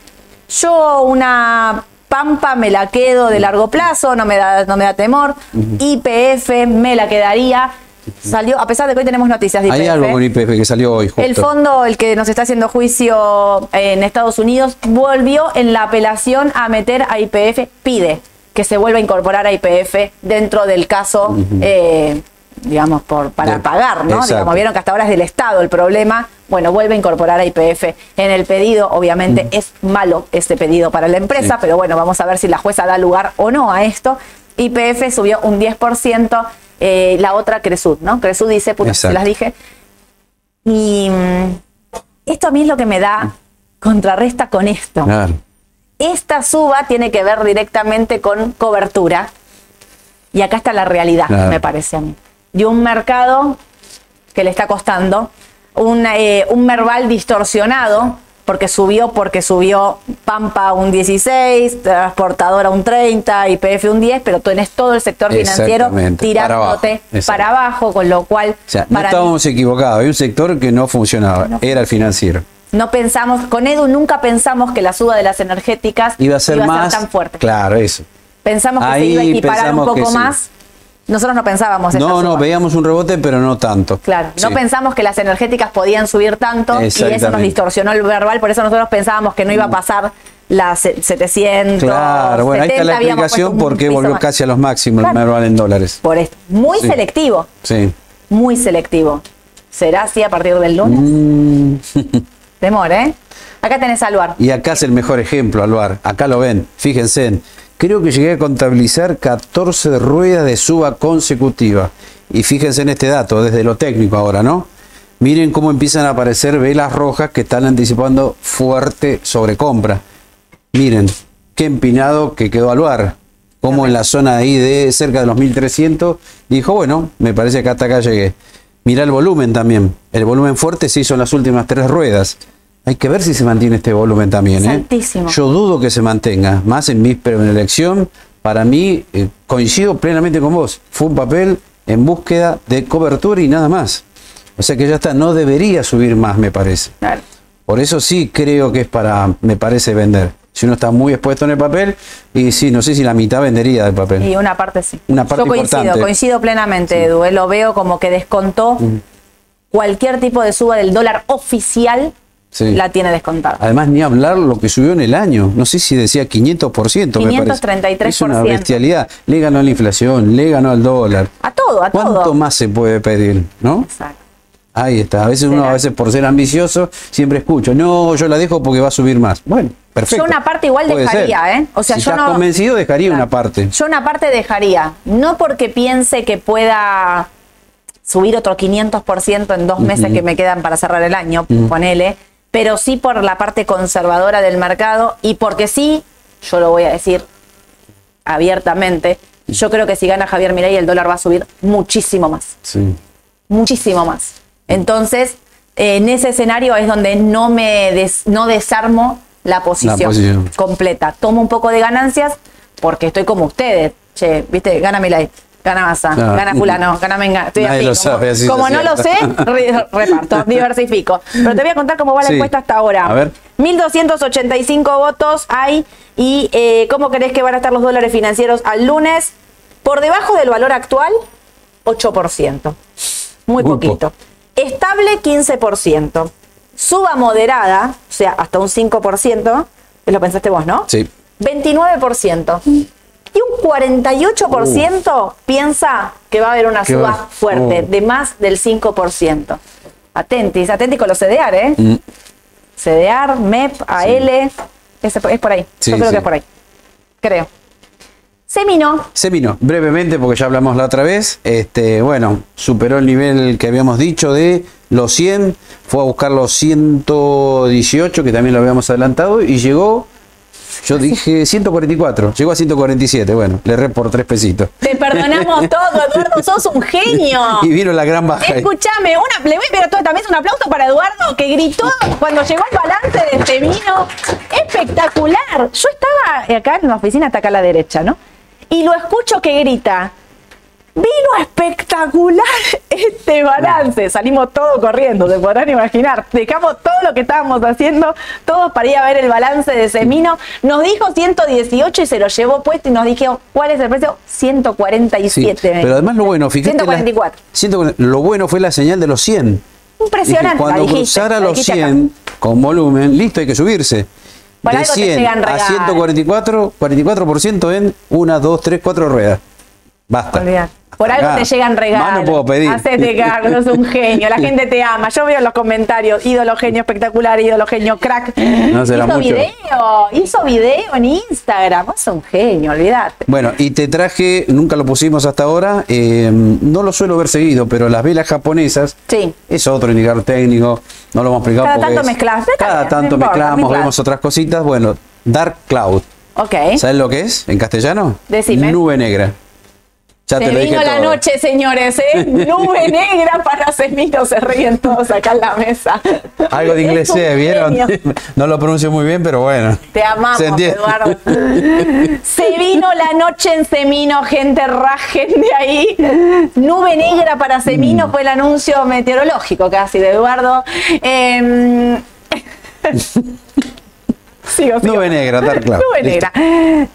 Yo una pampa me la quedo de largo plazo, no me da, no me da temor. IPF me la quedaría. Salió, a pesar de que hoy tenemos noticias de IPF.
Hay algo con IPF que salió hoy, justo.
El fondo, el que nos está haciendo juicio en Estados Unidos, volvió en la apelación a meter a IPF, pide que se vuelva a incorporar a IPF dentro del caso, eh, digamos, por, para
De-
pagar, ¿no?
exacto.
Digamos, vieron que hasta ahora es del Estado el problema. Bueno, vuelve a incorporar a IPF en el pedido. Obviamente es malo este pedido para la empresa,
Sí.
pero bueno, vamos a ver si la jueza da lugar o no a esto. IPF subió un 10%, eh, la otra Cresud, ¿no? Cresud dice, puta, se
Exacto.
las dije. Y mm, esto a mí es lo que me da contrarresta con esto.
Claro.
Esta suba tiene que ver directamente con cobertura. Y acá está la realidad,
Claro.
me parece a mí. De un mercado que le está costando, un, eh, un Merval distorsionado, porque subió, porque subió Pampa un 16, Transportadora un 30, IPF un 10, pero tenés todo el sector financiero tirándote
para abajo, exacto.
para abajo, con lo cual
O sea, no
mí-
estábamos equivocados. Hay un sector que no funcionaba, era el financiero.
no pensamos, con Edu nunca pensamos que la suba de las energéticas
Iba a ser más.
tan fuerte.
Claro, eso.
Pensamos que se
Ahí
iba a equiparar un poco
sí.
Nosotros no pensábamos esa
No, no,
suba.
veíamos un rebote, pero no tanto.
Claro, no pensamos que las energéticas podían subir tanto y eso nos distorsionó el verbal, por eso nosotros pensábamos que no iba a pasar las se- 700.
Claro, bueno, ahí está
70,
la explicación
puesto un
por qué
piso
volvió
más.
casi a los máximos
Claro.
el Merval en dólares.
Por esto. Muy
Sí.
selectivo,
Sí.
muy selectivo. ¿Será así a partir del lunes?
Mm.
Temor, ¿eh? Acá tenés al Luar.
Y acá es el mejor ejemplo, Alvar. Acá lo ven, fíjense. Creo que llegué a contabilizar 14 ruedas de suba consecutiva. Y fíjense en este dato, desde lo técnico ahora, ¿no? Miren cómo empiezan a aparecer velas rojas que están anticipando fuerte sobrecompra. Miren, qué empinado que quedó Alvar. Como en la zona ahí de cerca de los 1300, dijo, bueno, me parece que hasta acá llegué. Mira el volumen también. El volumen fuerte se hizo en las últimas tres ruedas. Hay que ver si se mantiene este volumen también. ¿eh?
altísimo.
Yo dudo que se mantenga. Más en víspera una elección, para mí, eh, coincido plenamente con vos. Fue un papel en búsqueda de cobertura y nada más. O sea que ya está, no debería subir más, me parece.
Claro.
Por eso sí creo que es para, me parece, vender. Si uno está muy expuesto en el papel, y sí, no sé si la mitad vendería del papel.
Y una parte sí.
Una parte
Yo coincido,
importante.
coincido plenamente, Edu. eh, Lo veo como que descontó cualquier tipo de suba del dólar oficial,
Sí.
la tiene descontada.
Además, ni hablar lo que subió en el año. No sé si decía 500%. me parece.
533%.
Es una bestialidad. Le ganó a la inflación, le ganó al dólar.
A todo, a
¿Cuánto
todo.
más se puede pedir? ¿no?
Exacto.
Ahí está. A veces uno, a veces por ser ambicioso, siempre escucho, no, yo la dejo porque va a subir más. Bueno, perfecto.
Yo una parte igual
Puede
dejaría,
ser.
¿eh? O sea,
si
yo
estás
no-
convencido, dejaría
Claro.
una parte.
Yo una parte dejaría, no porque piense que pueda subir otro 500% en dos meses que me quedan para cerrar el año, ponele, pero sí por la parte conservadora del mercado y porque sí, yo lo voy a decir abiertamente, yo creo que si gana Javier Milei el dólar va a subir muchísimo más
Sí.
muchísimo más. Entonces, en ese escenario es donde no me des- no desarmo la posición,
posición.
completa. Tomo un poco de ganancias porque estoy como ustedes. che, viste, gana Milay, gana Massa,
Ah.
gana fulano, gana Menga. Estoy así,
lo
como,
sabe, así
como
se
no lo sé, reparto, diversifico. Pero te voy a contar cómo va la
Sí.
encuesta hasta ahora.
A ver.
1.285 votos hay y eh, ¿cómo crees que van a estar los dólares financieros al lunes? Por debajo del valor actual, 8%. Muy
Muy
poquito. Estable, 15%. Suba moderada, o sea, hasta un 5%, lo pensaste vos, ¿no?
Sí.
29%. Y un 48% piensa que va a haber una suba
va-
fuerte,
oh.
de más del 5%. Atentis, atentis con los CDR, ¿eh?
Mm.
CDR, MEP, AL, es por ahí.
Sí,
Yo creo
sí.
que es por ahí. Creo. Semino,
Semino, brevemente, porque ya hablamos la otra vez, este, bueno, superó el nivel que habíamos dicho de los 100, fue a buscar los 118, que también lo habíamos adelantado, y llegó, yo dije 144, llegó a 147, bueno, le re por tres pesitos.
te perdonamos todo, Eduardo, sos un genio.
Y vino la gran baja.
Escúchame, una, le voy a pedir también un aplauso para Eduardo que gritó cuando llegó el balance de este vino. Espectacular. Yo estaba acá en la oficina, está acá a la derecha, ¿no? Y lo escucho que grita. Vino espectacular este balance. Salimos todos corriendo, se podrán imaginar. Dejamos todo lo que estábamos haciendo, todos para ir a ver el balance de Semino. Nos dijo 118 y se lo llevó puesto y nos dijo, ¿cuál es el precio? 147.
Sí, pero además lo bueno, fíjate. la-
144.
140, lo bueno fue la señal de los 100.
Impresionante.
Dije, cuando
dijiste,
cruzara los
dijiste
100 con volumen, listo, hay que subirse.
Por
de
algo te
100
llegan
a
regalos.
144, 44% en 1, 2, 3, 4 ruedas. Basta.
Por algo te llegan regalos.
Más no puedo pedir.
Hacete cargo, sos un genio. La gente te ama. Yo veo en los comentarios, ídolo genio espectacular, ídolo genio crack.
No será
hizo
mucho.
video, hizo video en Instagram. Vos sos un genio, olvidate.
Bueno, y te traje, nunca lo pusimos hasta ahora, eh, no lo suelo ver seguido, pero las velas japonesas
Sí.
es otro indicador técnico, no lo hemos explicado.
Cada tanto
es-
mezclas,
Cada tanto
importa,
mezclamos,
mezclas.
vemos otras cositas. Bueno, Dark Cloud.
Ok.
¿Sabes lo que es en castellano?
Decime.
Nube negra. Ya
Se
te
vino la
todo.
noche, señores, ¿eh? Nube negra para Semino, se ríen todos acá en la mesa.
Algo de inglés, sé, ¿vieron? No lo pronuncio muy bien, pero bueno.
Te amamos. Eduardo. Se vino la noche en Semino, gente, rajen de ahí. Nube negra para
Mm.
Semino fue el anuncio meteorológico casi de Eduardo. Em, sigo, sigo.
Nube negra, Dark Cloud.
Nube negra.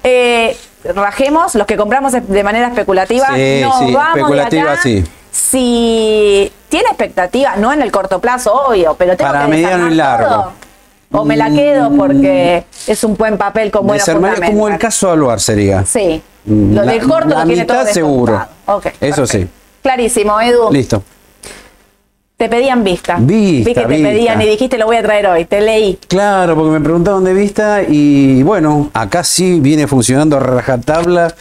Eh, rajemos, los que compramos de manera especulativa,
Sí,
nos
sí,
vamos de
especulativa,
acá.
sí.
Si tiene expectativa, no en el corto plazo, obvio, pero tengo
Para
que
mediano y largo.
todo. O me la quedo porque es un buen papel con buenos
Desarmaría como el
fundamentos.
caso de Aluar sería.
Sí.
Mm,
Lo
la-
del corto
la
lo tiene todo
mitad seguro.
descontado. Ok,
Eso sí.
Clarísimo, Edu.
Listo.
Te pedían vista.
Vista,
Vi que te
vista.
pedían y dijiste lo voy a traer hoy. Te leí.
Claro, porque me preguntaban de vista y bueno, acá sí viene funcionando a rajatabla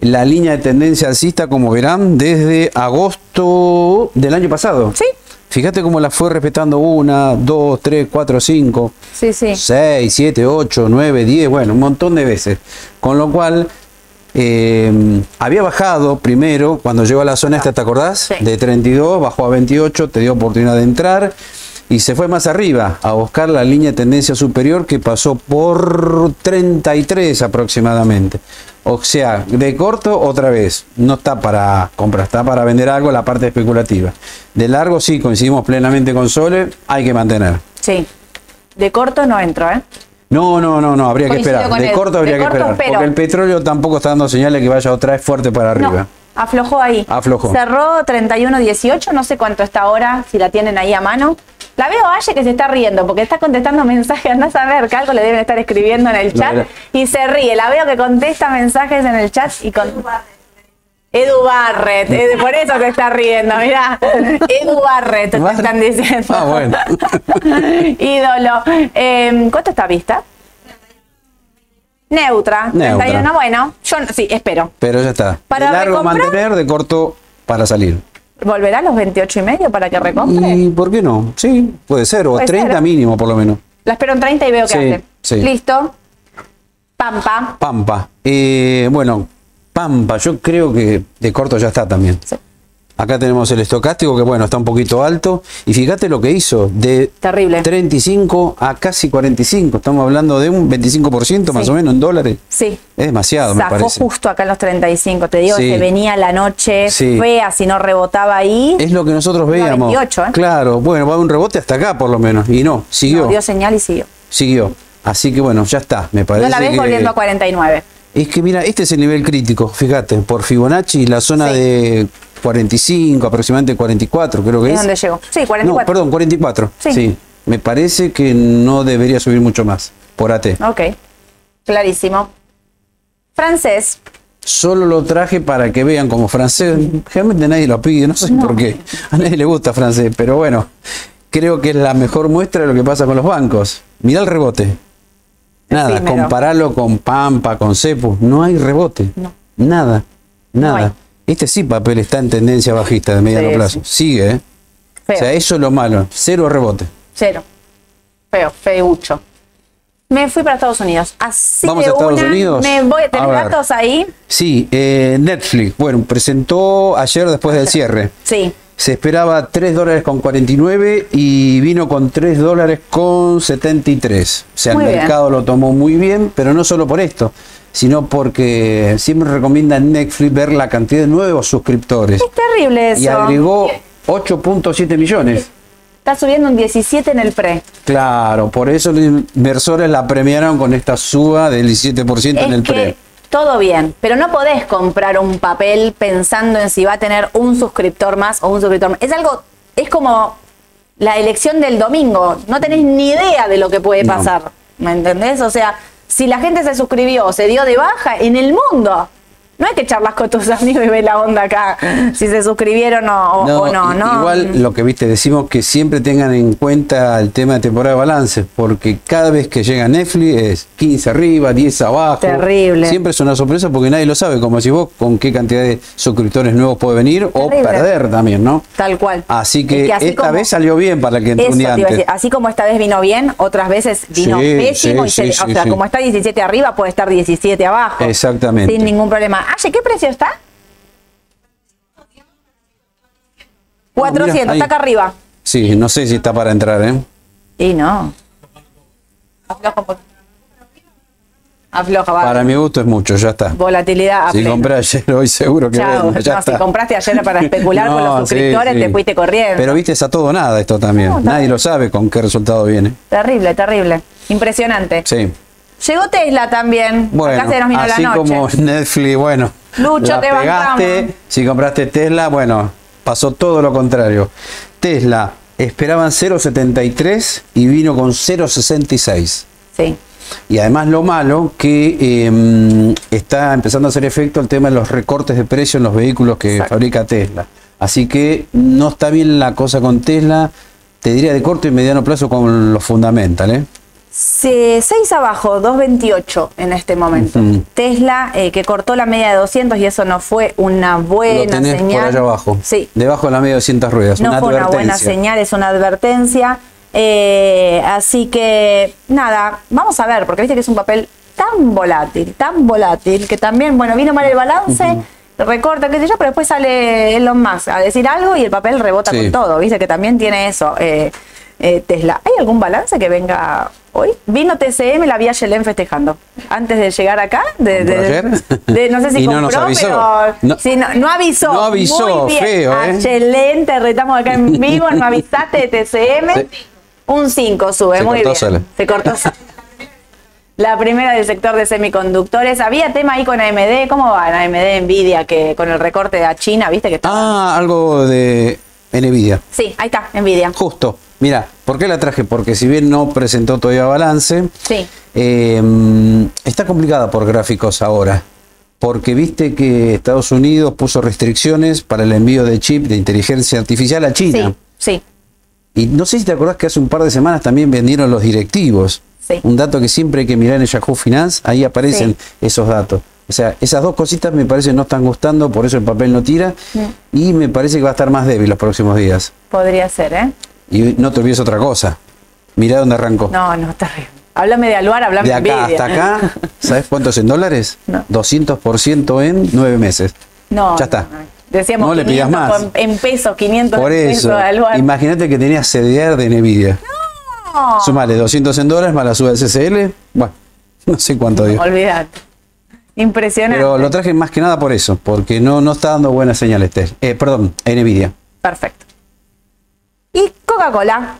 la línea de tendencia alcista, como verán, desde agosto del año pasado.
Sí.
Fíjate cómo la fue respetando una, dos, tres, cuatro, cinco,
Sí, sí.
6, 7, 8, 9, 10, bueno, un montón de veces. Con lo cual, eh, había bajado primero, cuando llegó a la zona esta, ¿te acordás?
Sí.
De 32, bajó a 28, te dio oportunidad de entrar y se fue más arriba a buscar la línea de tendencia superior que pasó por 33 aproximadamente. O sea, de corto otra vez, no está para comprar, está para vender algo la parte especulativa. De largo sí, coincidimos plenamente con Sole, hay que mantener.
Sí. De corto no entro, ¿eh?
No, no, no, no, habría que esperar. De corto habría
De
que esperar. Porque el petróleo tampoco está dando señales que vaya otra vez fuerte para arriba.
No, aflojó ahí.
Aflojó.
Cerró 31.18, no sé cuánto está ahora, si la tienen ahí a mano. La veo a Aye que se está riendo porque está contestando mensajes, andás a ver que algo le deben estar escribiendo en el chat y se ríe. La veo que contesta mensajes en el chat y con... Edu Barret, eh, por eso se está riendo, mirá. Edu Barret, te están diciendo.
Ah, bueno.
Ídolo. Eh, ¿Cuánto está vista? Neutra.
Neutra.
31, bueno, yo no- sí, espero.
Pero ya está.
Para
de largo
recomprar-
mantener, de corto para salir.
¿Volverá a los 28 y medio para que recompre?
¿Y por qué no? Sí, puede ser. O
Puede
30
ser.
mínimo por lo menos.
La espero en 30 y veo qué
Sí,
hace.
sí.
Listo. Pampa.
Pampa. Eh, bueno, Pampa, yo creo que de corto ya está también.
Sí.
Acá tenemos el estocástico que bueno, está un poquito alto. Y fíjate lo que hizo, de
Terrible.
35 a casi 45. Estamos hablando de un 25% más
Sí.
o menos en dólares.
Sí.
Es demasiado, me
Zafó
parece.
justo acá en los 35. Te digo
Sí.
que venía la noche
Sí.
fea, si no rebotaba ahí.
Es lo que nosotros veíamos.
28, ¿eh?
Claro, bueno, va a haber un rebote hasta acá por lo menos. Y no, siguió.
No, dio señal y siguió.
Siguió. Así que bueno, ya está, me parece.
No la ves volviendo a 49.
Es que mira, este es el nivel crítico, fíjate, por Fibonacci, la zona
Sí.
de 45, aproximadamente 44, creo que
¿Es
es.
donde llegó? Sí, 44.
No, perdón, 44.
Sí.
Sí. Me parece que no debería subir mucho más por AT.
Ok. Clarísimo. Francés.
Solo lo traje para que vean como francés. Realmente nadie lo pide, no sé por qué. A nadie le gusta francés, pero bueno, creo que es la mejor muestra de lo que pasa con los bancos. Mirá el rebote. Nada,
Efímero.
compararlo con Pampa, con Cepu. No hay rebote.
No.
Nada. Nada. Este sí papel está en tendencia bajista de mediano
Sí,
plazo. Sigue, ¿eh?
Feo.
O sea, eso es lo malo. Cero rebote.
Cero. Feo, feucho. Me fui para Estados Unidos. Así
¿Vamos
de
a Estados
una,
Unidos?
Me voy a tener datos ahí.
Sí, eh, Netflix. Bueno, presentó ayer después del cierre.
Sí.
Se esperaba 3 dólares con 49 y vino con 3 dólares con 73. O sea,
Muy
el
bien.
mercado lo tomó muy bien, pero no solo por esto, sino porque siempre recomienda en Netflix ver la cantidad de nuevos suscriptores.
Es terrible eso.
Y agregó 8.7 millones.
Está subiendo un 17 en el pre.
Claro, por eso los inversores la premiaron con esta suba del 17% en
es
el
que
pre.
Todo bien, pero no podés comprar un papel pensando en si va a tener un suscriptor más o un suscriptor más. Es algo, es como la elección del domingo. No tenés ni idea de lo que puede
No.
pasar. ¿Me entendés? O sea, si la gente se suscribió o se dio de baja en el mundo. No hay que charlas con tus amigos y ver la onda acá, si se suscribieron o, no, no.
Igual lo que viste, decimos que siempre tengan en cuenta el tema de temporada de balance, porque cada vez que llega Netflix es 15 arriba, 10 abajo.
Terrible.
Siempre es una sorpresa porque nadie lo sabe, como si vos con qué cantidad de suscriptores nuevos puede venir o perder también, ¿no?
Tal cual.
Así
Es
que,
así
esta vez salió bien para el que entró un día antes.
así como esta vez vino bien, otras veces vino
Sí,
pésimo.
sí,
y se-
sí,
o sea, como está 17 arriba, puede estar 17 abajo.
Exactamente.
Sin ningún problema. Aye, ¿qué precio está? 400,
mira, ahí.
está acá arriba.
Sí, no sé si está para entrar, ¿eh?
Y no. Afloja un poco. Afloja, va.
Para mi gusto es mucho, ya está.
Volatilidad a
Si
pleno.
compré ayer, hoy seguro que
Chao.
ya
No,
está.
si compraste ayer para especular con los
No, sí,
suscriptores,
sí.
te fuiste corriendo.
Pero viste, es a todo nada esto también.
No,
Nadie lo sabe con qué resultado viene.
Terrible, terrible. Impresionante.
Sí.
Llegó Tesla también.
Bueno,
Acá se nos vino
así
la noche.
como Netflix, bueno,
Lucho,
la
te
pegaste.
bancamos.
Si compraste Tesla, bueno, pasó todo lo contrario. Tesla esperaban 0.73 y vino con 0.66.
Sí.
Y además lo malo que eh, está empezando a hacer efecto el tema de los recortes de precio en los vehículos que
Exacto.
fabrica Tesla. Así que no está bien la cosa con Tesla, te diría de corto y mediano plazo con los fundamental, ¿eh?
Se- 6 abajo, 2.28 en este momento. Tesla, eh, que cortó la media de 200 y eso no fue una
Lo
buena
tenés
señal.
por allá abajo,
Sí,
debajo de la media de 200 ruedas,
no
una
fue una buena señal, es una advertencia. Eh, así que, nada, vamos a ver, porque viste que es un papel tan volátil, tan volátil, que también, bueno, vino mal el balance, recorta, qué sé yo, pero después sale Elon Musk a decir algo y el papel rebota
Sí.
con todo, viste que también tiene eso. eh, eh, Tesla, ¿hay algún balance que venga hoy? Vino TCM, la vi a Yelén festejando. Antes de llegar acá, de,
¿Compró
de-
ayer?
de- no sé si
Y no
compró,
nos avisó.
pero
No.
sí, no, no avisó.
No avisó,
Muy bien.
feo, ¿eh?
Excelente, retamos acá en vivo, no avisaste de TCM.
Sí.
Un 5 sube,
Se
muy
cortó
bien.
sola.
Se cortó sola. La primera del sector de semiconductores. Había tema ahí con AMD. ¿Cómo va en AMD Nvidia que con el recorte a China, viste que está?
Ah, algo de Nvidia.
Sí, ahí está, Nvidia.
Justo. Mira, ¿por qué la traje? Porque si bien no presentó todavía balance,
Sí.
eh, está complicada por gráficos ahora. Porque viste que Estados Unidos puso restricciones para el envío de chip de inteligencia artificial a China.
Sí, sí.
Y no sé si te acordás que hace un par de semanas también vendieron los directivos.
Sí.
Un dato que siempre hay que mirar en Yahoo Finance, ahí aparecen esos datos. O sea, esas dos cositas me parece no están gustando, por eso el papel no tira. Y me parece que va a estar más débil los próximos días.
Podría ser, ¿eh?
Y no te olvides otra cosa. Mirá dónde arrancó.
No, no, terrible. Háblame de Aluar, háblame
de
de
acá hasta acá, ¿sabes cuánto es en dólares?
No.
200% en nueve meses.
No.
Ya está.
no, no. Decíamos
No le pidas
500
más.
en pesos, 500
Por eso, imagínate que tenías CDR de Nvidia.
No,
Sumale 200 en dólares más la suba del CCL. Bueno, no sé cuánto dio.
olvídate. Impresionante.
Pero lo traje más que nada por eso, porque no, no está dando buenas señales. Eh, perdón, Nvidia.
Perfecto. Y Coca-Cola.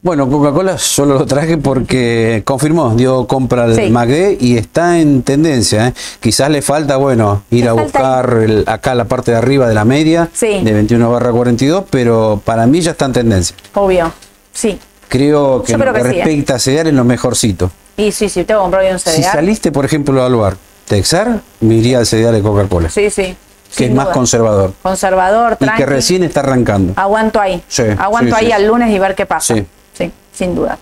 Bueno, Coca-Cola solo lo traje porque confirmó, dio compra al
Sí.
MACD y está en tendencia. ¿eh? Quizás le falta, bueno, ir
Le
a buscar el- acá la parte de arriba de la media,
Sí.
de 21 barra 42, pero para mí ya está en tendencia.
Obvio. Sí.
Creo que
Yo
en
creo
lo que,
que sí, ¿eh?
respecta a CEDAR es lo mejorcito.
Y sí, sí, tengo que comprar un
Si
CDR.
saliste, por ejemplo, al bar Texar, me iría al CEDAR de Coca-Cola,
Sí, sí.
Que es más
duda.
conservador
Conservador,
y que recién está arrancando.
Aguanto ahí.
Sí,
Aguanto
sí,
ahí
sí.
al lunes y ver qué pasa.
Sí.
Sí, sin duda.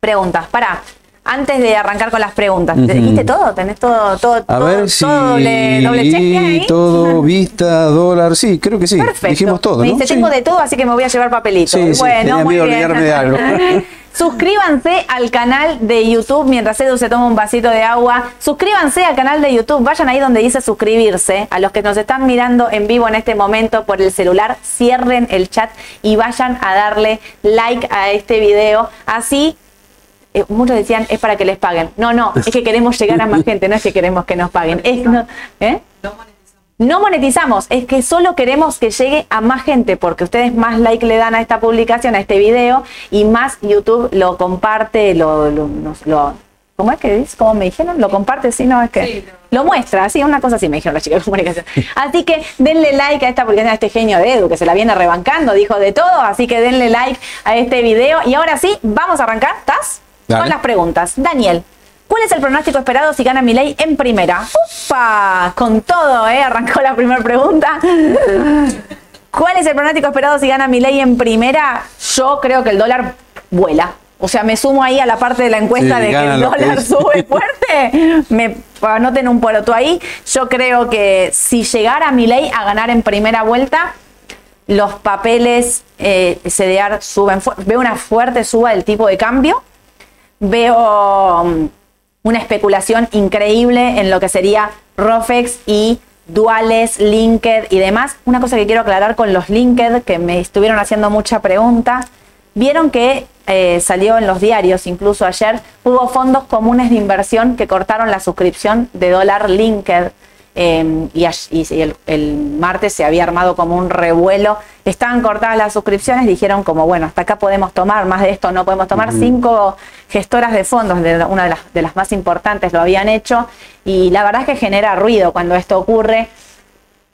Preguntas. Para. Antes de arrancar con las preguntas, ¿te dijiste todo? ¿Tenés todo? todo
A
todo,
ver si
todo doble, doble check ahí?
todo, vista, dólar, sí, creo que sí.
Perfecto.
Dijimos todo,
Me
¿no?
dice,
Sí.
tengo de todo, así que me voy a llevar papelito.
Sí, sí,
bueno,
tenía
muy bien.
olvidarme de algo.
Suscríbanse al canal de YouTube mientras Edu se toma un vasito de agua. Suscríbanse al canal de YouTube. Vayan ahí donde dice suscribirse. A los que nos están mirando en vivo en este momento por el celular, cierren el chat y vayan a darle like a este video. Así eh, muchos decían es para que les paguen. No, no, es que queremos llegar a más gente, no es que queremos que nos paguen. Es, no, ¿eh? No monetizamos, es que solo queremos que llegue a más gente, porque ustedes más like le dan a esta publicación, a este video, y más YouTube lo comparte, lo, lo, nos- lo- ¿cómo es que dice? ¿Cómo me dijeron? Lo comparte, sí, no, es que lo muestra, así, una cosa así me dijeron las chicas de comunicación. Así que denle like a esta publicación, a este genio de Edu, que se la viene rebancando, dijo de todo, así que denle like a este video. Y ahora sí, vamos a arrancar, ¿estás?
Dale.
Con las preguntas. Daniel, ¿cuál es el pronóstico esperado si gana Milei en primera? ¡Upa! Con todo, ¿eh? Arrancó la primera pregunta. ¿Cuál es el pronóstico esperado si gana Milei en primera? Yo creo que el dólar vuela. O sea, me sumo ahí a la parte de la encuesta
Sí,
de que el
que
dólar sube fuerte. Me anoten un poroto ahí. Yo creo que si llegara Milei a ganar en primera vuelta, los papeles eh, CDR suben. Veo una fuerte suba del tipo de cambio. Veo mm, una especulación increíble en lo que sería Rofex y duales, linked y demás. Una cosa que quiero aclarar con los linked, que me estuvieron haciendo mucha pregunta. Vieron que eh, salió en los diarios, incluso ayer, hubo fondos comunes de inversión que cortaron la suscripción de dólar linked. Eh, y, el, el martes se había armado como un revuelo. Estaban cortadas las suscripciones, dijeron como, bueno, hasta acá podemos tomar, más de esto no podemos tomar. Cinco gestoras de fondos, de una de las, de las más importantes, lo habían hecho. Y la verdad es que genera ruido cuando esto ocurre.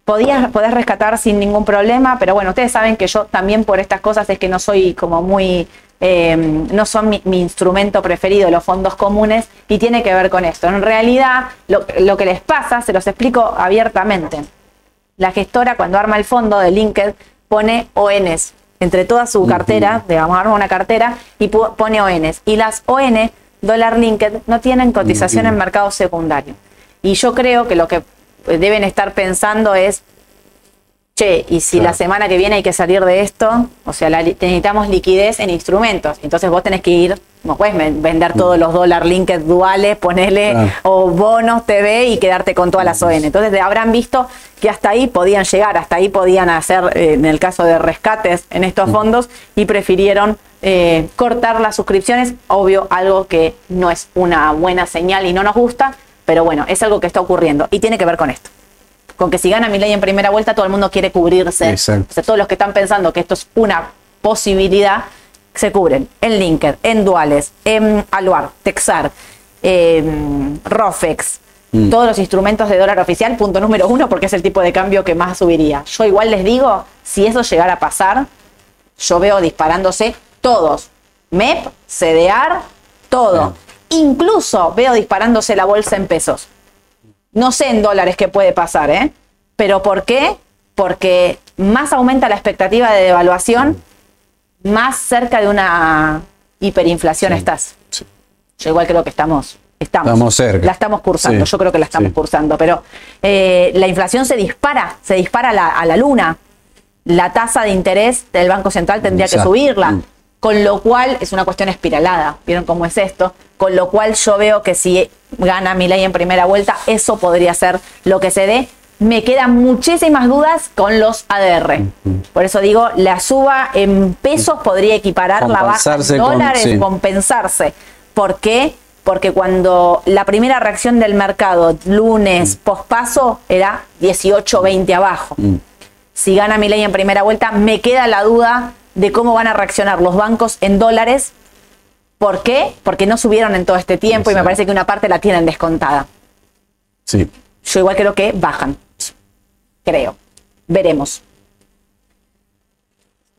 Podías, podés rescatar sin ningún problema, pero bueno, ustedes saben que yo también por estas cosas es que no soy como muy, eh, no son mi, mi instrumento preferido los fondos comunes y tiene que ver con esto. En realidad, lo, lo que les pasa, se los explico abiertamente. La gestora cuando arma el fondo de LinkedIn pone ONs entre toda su cartera, digamos, arma una cartera y pone ONs. Y las ON, dólar LinkedIn, no tienen cotización en mercado secundario. Y yo creo que lo que deben estar pensando es, che, y si
Claro.
la semana que viene hay que salir de esto, o sea, la necesitamos liquidez en instrumentos. Entonces vos tenés que ir, no puedes ven- vender todos los dólar linked duales, ponerle
Claro.
o bonos TV y quedarte con todas las ON. Entonces habrán visto que hasta ahí podían llegar, hasta ahí podían hacer, eh, en el caso de rescates en estos fondos, y prefirieron eh, cortar las suscripciones. Obvio, algo que no es una buena señal y no nos gusta, pero bueno, es algo que está ocurriendo y tiene que ver con esto. Con que si gana Milei en primera vuelta, todo el mundo quiere cubrirse.
Exacto.
O sea, todos los que están pensando que esto es una posibilidad, se cubren en Linked, en Duales, en Aluar, Texar, en Rofex,
Mm.
todos los instrumentos de dólar oficial, punto número uno, porque es el tipo de cambio que más subiría. Yo igual les digo, si eso llegara a pasar, yo veo disparándose todos. MEP, CDR, todo. Incluso veo disparándose la bolsa en pesos. No sé en dólares qué puede pasar, ¿eh? Pero ¿por qué? Porque más aumenta la expectativa de devaluación, más cerca de una hiperinflación estás. Yo igual creo que estamos. Estamos,
Estamos cerca.
La estamos cursando,
Sí,
yo creo que la estamos cursando, pero eh, la inflación se dispara, se dispara a la, a la luna. La tasa de interés del Banco Central tendría que subirla.
Mm.
Con lo cual es una cuestión espiralada. ¿Vieron cómo es esto? Con lo cual yo veo que si gana Milei en primera vuelta, eso podría ser lo que se dé. me quedan muchísimas dudas con los ADR. Por eso digo, la suba en pesos podría equiparar la baja en
con-
dólares,
sí.
compensarse. ¿Por qué? Porque cuando la primera reacción del mercado, lunes, pospaso, era 18, 20 abajo. Si gana mi ley en primera vuelta, me queda la duda de cómo van a reaccionar los bancos en dólares. ¿Por qué? Porque no subieron en todo este tiempo y me parece que una parte la tienen descontada.
Sí.
Yo igual creo que bajan. Creo. Veremos.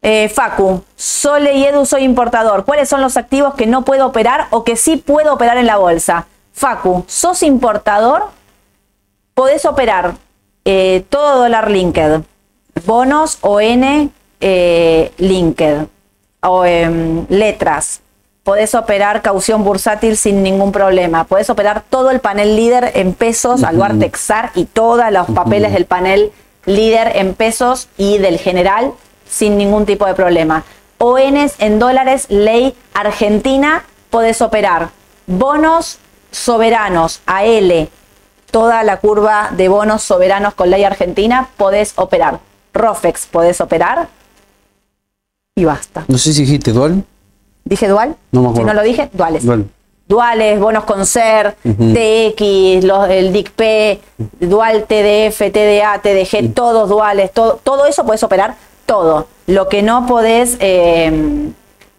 Eh, Facu, Sole y Edu soy importador. ¿Cuáles son los activos que no puedo operar o que sí puedo operar en la bolsa? Facu, ¿sos importador? Podés operar eh, todo dólar linked, bonos ON eh, linked o em, letras. Podés operar caución bursátil sin ningún problema. Podés operar todo el panel líder en pesos, Aluar Texar y todos los papeles del panel líder en pesos y del general sin ningún tipo de problema. ONs en dólares, ley argentina, podés operar bonos soberanos, AL, toda la curva de bonos soberanos con ley argentina, podés operar. ROFEX, podés operar y basta.
No sé si dijiste dual.
¿Dije dual?
No me
Si no lo dije, duales.
Dual.
Duales, bonos con SER, TX, los, el DICP, dual TDF, TDA, TDG, todos duales, todo, todo eso puedes operar, todo. Lo que no podés eh,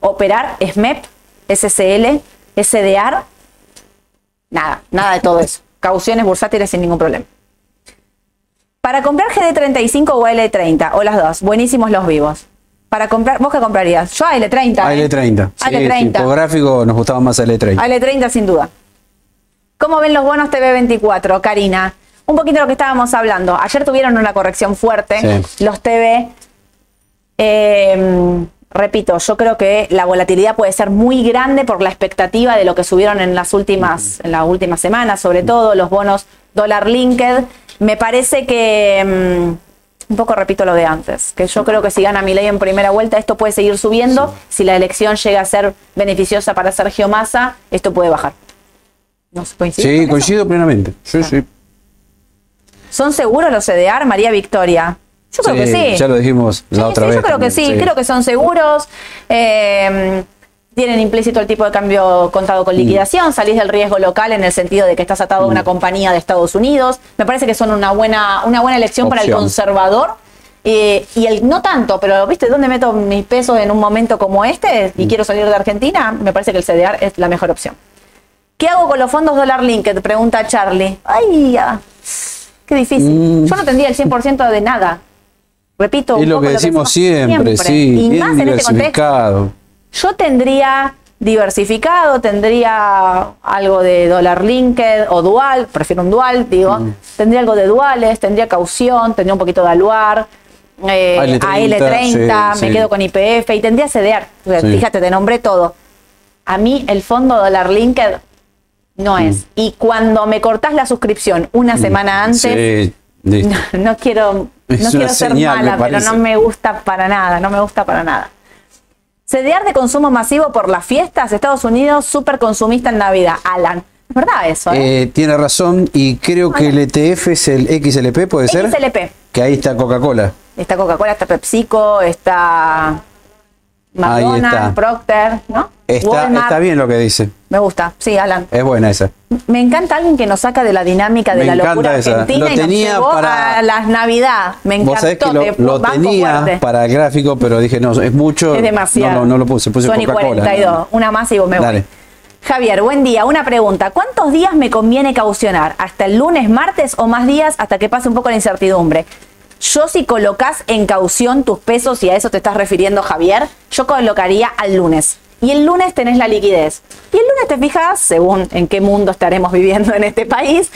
operar es MEP, SCL, SDR, nada, nada de todo eso. Cauciones bursátiles sin ningún problema. Para comprar GD35 o L30, o las dos, buenísimos los vivos. Para comprar, ¿vos qué comprarías? Yo L30. ¿eh?
AL30. Sí,
AL30.
tipográfico nos gustaba más AL30.
AL30 sin duda. ¿Cómo ven los bonos TV24, Karina? Un poquito lo que estábamos hablando. Ayer tuvieron una corrección fuerte.
Sí.
Los TV. eh, repito, yo creo que la volatilidad puede ser muy grande por la expectativa de lo que subieron en las últimas, en la última semana, sobre todo los bonos dólar linked. Me parece que mm, un poco repito lo de antes, que yo creo que si gana Milei en primera vuelta esto puede seguir subiendo. Si la elección llega a ser beneficiosa para Sergio Massa, esto puede bajar. ¿No se coincide con
Sí,
eso?
coincido plenamente. Sí, sí.
¿Son seguros los CDR, María Victoria? Yo creo que sí.
Ya lo dijimos la
Sí,
otra
sí,
vez.
yo creo que sí, creo que son seguros. eh, tienen implícito el tipo de cambio contado
Mm.
con liquidación, salís del riesgo local en el sentido de que estás atado a una compañía de Estados Unidos. Me parece que son una buena, una buena elección para el conservador. eh, y el no tanto, pero ¿viste dónde meto mis pesos en un momento como este y
Mm.
quiero salir de Argentina? Me parece que el CDR es la mejor opción. ¿Qué hago con los fondos dólar linked? Pregunta Charlie. Ay, ya. Qué difícil.
Mm.
Yo no tendría el 100% de nada. Repito. un
Es lo
poco
que decimos siempre, sí.
Y más en este contexto. Yo tendría diversificado, tendría algo de dólar linked o dual, prefiero un dual, digo.
Mm.
Tendría algo de duales, tendría caución, tendría un poquito de aluar. Eh,
AL30,
AL30,
sí,
me
sí.
quedo con IPF y tendría CDR. O sea,
Sí.
Fíjate, te nombré todo. A mí el fondo dólar linked no
Mm.
es. Y cuando me cortás la suscripción una semana antes, no, no quiero, no quiero ser
señal,
mala, pero no me gusta para nada, no me gusta para nada. CDR de consumo masivo por las fiestas, Estados Unidos, súper consumista en Navidad. Alan, es verdad eso, ¿eh?
Eh, tiene razón y creo que el ETF es el XLP, ¿puede ser?
XLP.
Que ahí está Coca-Cola.
Está Coca-Cola, está PepsiCo, está McDonald's. Procter, ¿no?
Está, está bien lo que dice.
Me gusta, sí, Alan.
Es buena esa.
Me encanta alguien que nos saca de la dinámica de
Me
la locura
esa.
argentina
Lo
y nos
tenía
llevó
para-
a las Navidad. Me encantó.
Vos sabés que lo, tenía
fuerte.
para el gráfico, pero dije, no, es mucho.
Es demasiado.
No, no, no lo puse, puse
Sony
Coca-Cola.
42, una más y vos me voy.
Dale.
Javier, buen día. Una pregunta. ¿Cuántos días me conviene caucionar? ¿Hasta el lunes, martes o más días hasta que pase un poco la incertidumbre? Yo si colocas en caución tus pesos, y a eso te estás refiriendo Javier, yo colocaría al lunes. Y el lunes tenés la liquidez. Y el lunes te fijas, según en qué mundo estaremos viviendo en este país,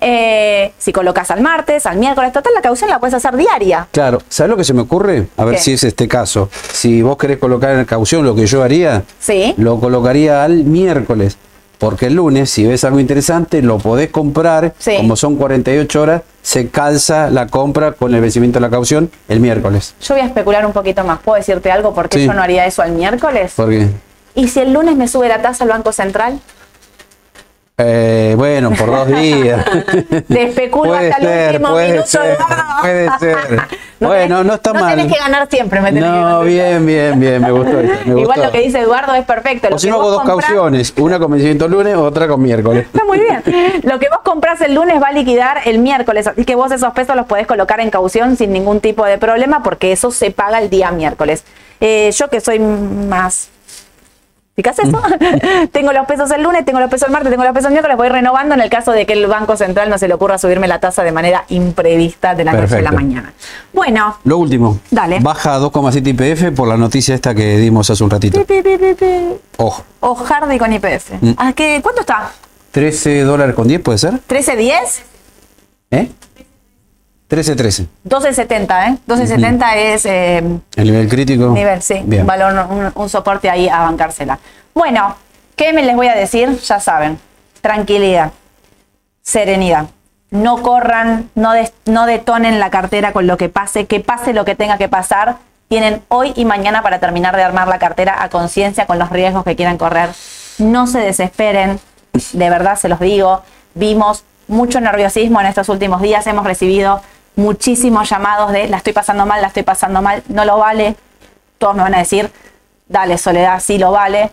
eh, si colocas al martes, al miércoles, total, la caución la puedes hacer diaria.
Claro, ¿sabes lo que se me ocurre? A ver
¿Qué?
si es este caso. Si vos querés colocar en caución lo que yo haría,
Sí.
lo colocaría al miércoles. Porque el lunes, si ves algo interesante, lo podés comprar.
Sí.
Como son 48 horas, se calza la compra con el vencimiento de la caución el miércoles.
Yo voy a especular un poquito más. ¿Puedo decirte algo? ¿Por qué
Sí.
yo no haría eso al miércoles?
Porque
¿Y si el lunes me sube la tasa al Banco Central?
Eh, bueno, por dos días.
Te especulo
puede
hasta el
ser,
último
puede
minuto,
ser, puede ser.
No
bueno,
tenés-
no está
no
mal.
tenés que ganar siempre, me
No, bien, bien, bien, me gustó. me
Igual
gustó.
lo que dice Eduardo es perfecto. Lo
O si no, hago dos
comprás-
cauciones, una con vencimiento lunes, otra con miércoles.
Está muy bien. Lo que vos compras el lunes va a liquidar el miércoles, así que vos esos pesos los podés colocar en caución sin ningún tipo de problema porque eso se paga el día miércoles. Eh, yo que soy más... ¿Fijas eso? tengo los pesos el lunes, tengo los pesos el martes, tengo los pesos el miércoles, voy renovando en el caso de que el Banco Central no se le ocurra subirme la tasa de manera imprevista de la noche a la mañana. Bueno,
Lo último.
Dale.
Baja a 2,7 IPF por la noticia esta que dimos hace un ratito.
pi, pi, pi.
Ojo.
o Hardy con IPF.
Mm.
¿A qué, ¿Cuánto está?
13 dólares con 10, ¿puede ser?
¿13.10?
¿Eh? 13, 13.
12.70, ¿eh? 12.70 es... eh,
El nivel crítico.
Nivel, sí.
Bien.
Un valor, un, un soporte ahí a bancársela. Bueno, ¿qué me les voy a decir? Ya saben. Tranquilidad. Serenidad. No corran, no, des- no detonen la cartera con lo que pase, que pase lo que tenga que pasar. Tienen hoy y mañana para terminar de armar la cartera a conciencia con los riesgos que quieran correr. No se desesperen, de verdad se los digo. Vimos mucho nerviosismo en estos últimos días, hemos recibido muchísimos llamados de la estoy pasando mal, la estoy pasando mal, no lo vale. Todos me van a decir, dale Soledad, sí lo vale.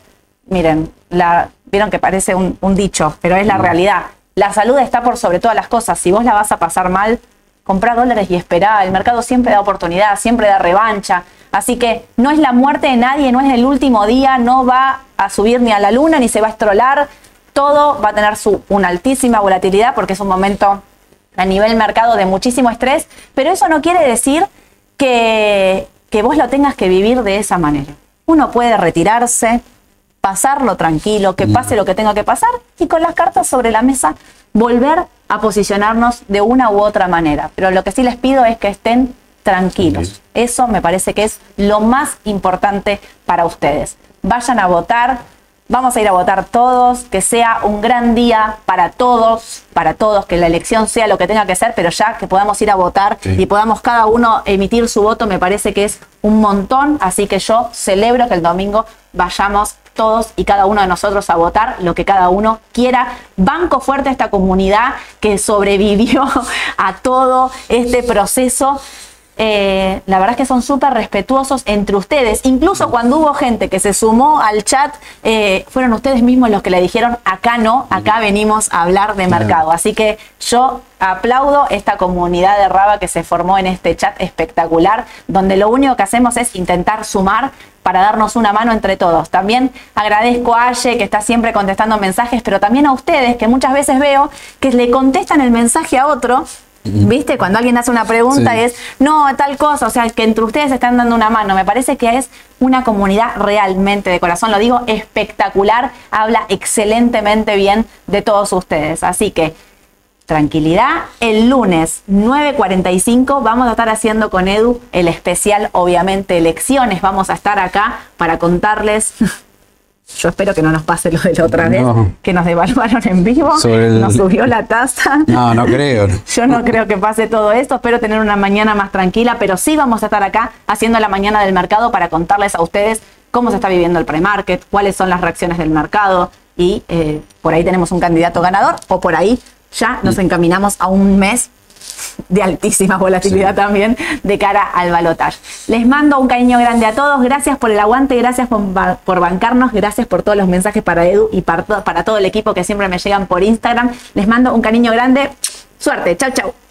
Miren, la, vieron que parece un, un dicho, pero es la realidad. La salud está por sobre todas las cosas. Si vos la vas a pasar mal, comprá dólares y esperá. El mercado siempre da oportunidad, siempre da revancha. Así que no es la muerte de nadie, no es el último día, no va a subir ni a la luna, ni se va a estrolar. Todo va a tener su, una altísima volatilidad porque es un momento a nivel mercado de muchísimo estrés, pero eso no quiere decir que, que vos lo tengas que vivir de esa manera. Uno puede retirarse, pasarlo tranquilo, que pase lo que tenga que pasar y con las cartas sobre la mesa volver a posicionarnos de una u otra manera. Pero lo que sí les pido es que estén tranquilos. Eso me parece que es lo más importante para ustedes. Vayan a votar, vamos a ir a votar todos, que sea un gran día para todos, para todos, que la elección sea lo que tenga que ser, pero ya que podamos ir a votar
Sí.
y podamos cada uno emitir su voto, me parece que es un montón, así que yo celebro que el domingo vayamos todos y cada uno de nosotros a votar lo que cada uno quiera. Banco fuerte a esta comunidad que sobrevivió a todo este proceso. Eh, la verdad es que son súper respetuosos entre ustedes. Incluso cuando hubo gente que se sumó al chat, eh, fueron ustedes mismos los que le dijeron, acá no, acá venimos a hablar de mercado. Así que yo aplaudo esta comunidad de Raba que se formó en este chat espectacular, donde lo único que hacemos es intentar sumar para darnos una mano entre todos. También agradezco a Aye que está siempre contestando mensajes, pero también a ustedes que muchas veces veo que le contestan el mensaje a otro. ¿Viste? Cuando alguien hace una pregunta
Sí.
es, no, tal cosa, o sea, que entre ustedes están dando una mano. Me parece que es una comunidad realmente de corazón, lo digo espectacular, habla excelentemente bien de todos ustedes. Así que tranquilidad. El lunes 9.45 vamos a estar haciendo con Edu el especial, obviamente, elecciones. Vamos a estar acá para contarles. Yo espero que no nos pase lo de la otra vez, que nos devaluaron en vivo,
el-
nos subió la tasa.
No, no creo.
Yo no creo que pase todo esto, espero tener una mañana más tranquila, pero sí vamos a estar acá haciendo la mañana del mercado para contarles a ustedes cómo se está viviendo el pre-market, cuáles son las reacciones del mercado y eh, por ahí tenemos un candidato ganador o por ahí ya nos encaminamos a un mes de altísima volatilidad también de cara al balotaje. Les mando un cariño grande a todos, gracias por el aguante, gracias por, por bancarnos, gracias por todos los mensajes para Edu y para, para todo el equipo que siempre me llegan por Instagram. Les mando un cariño grande, suerte, chau chau.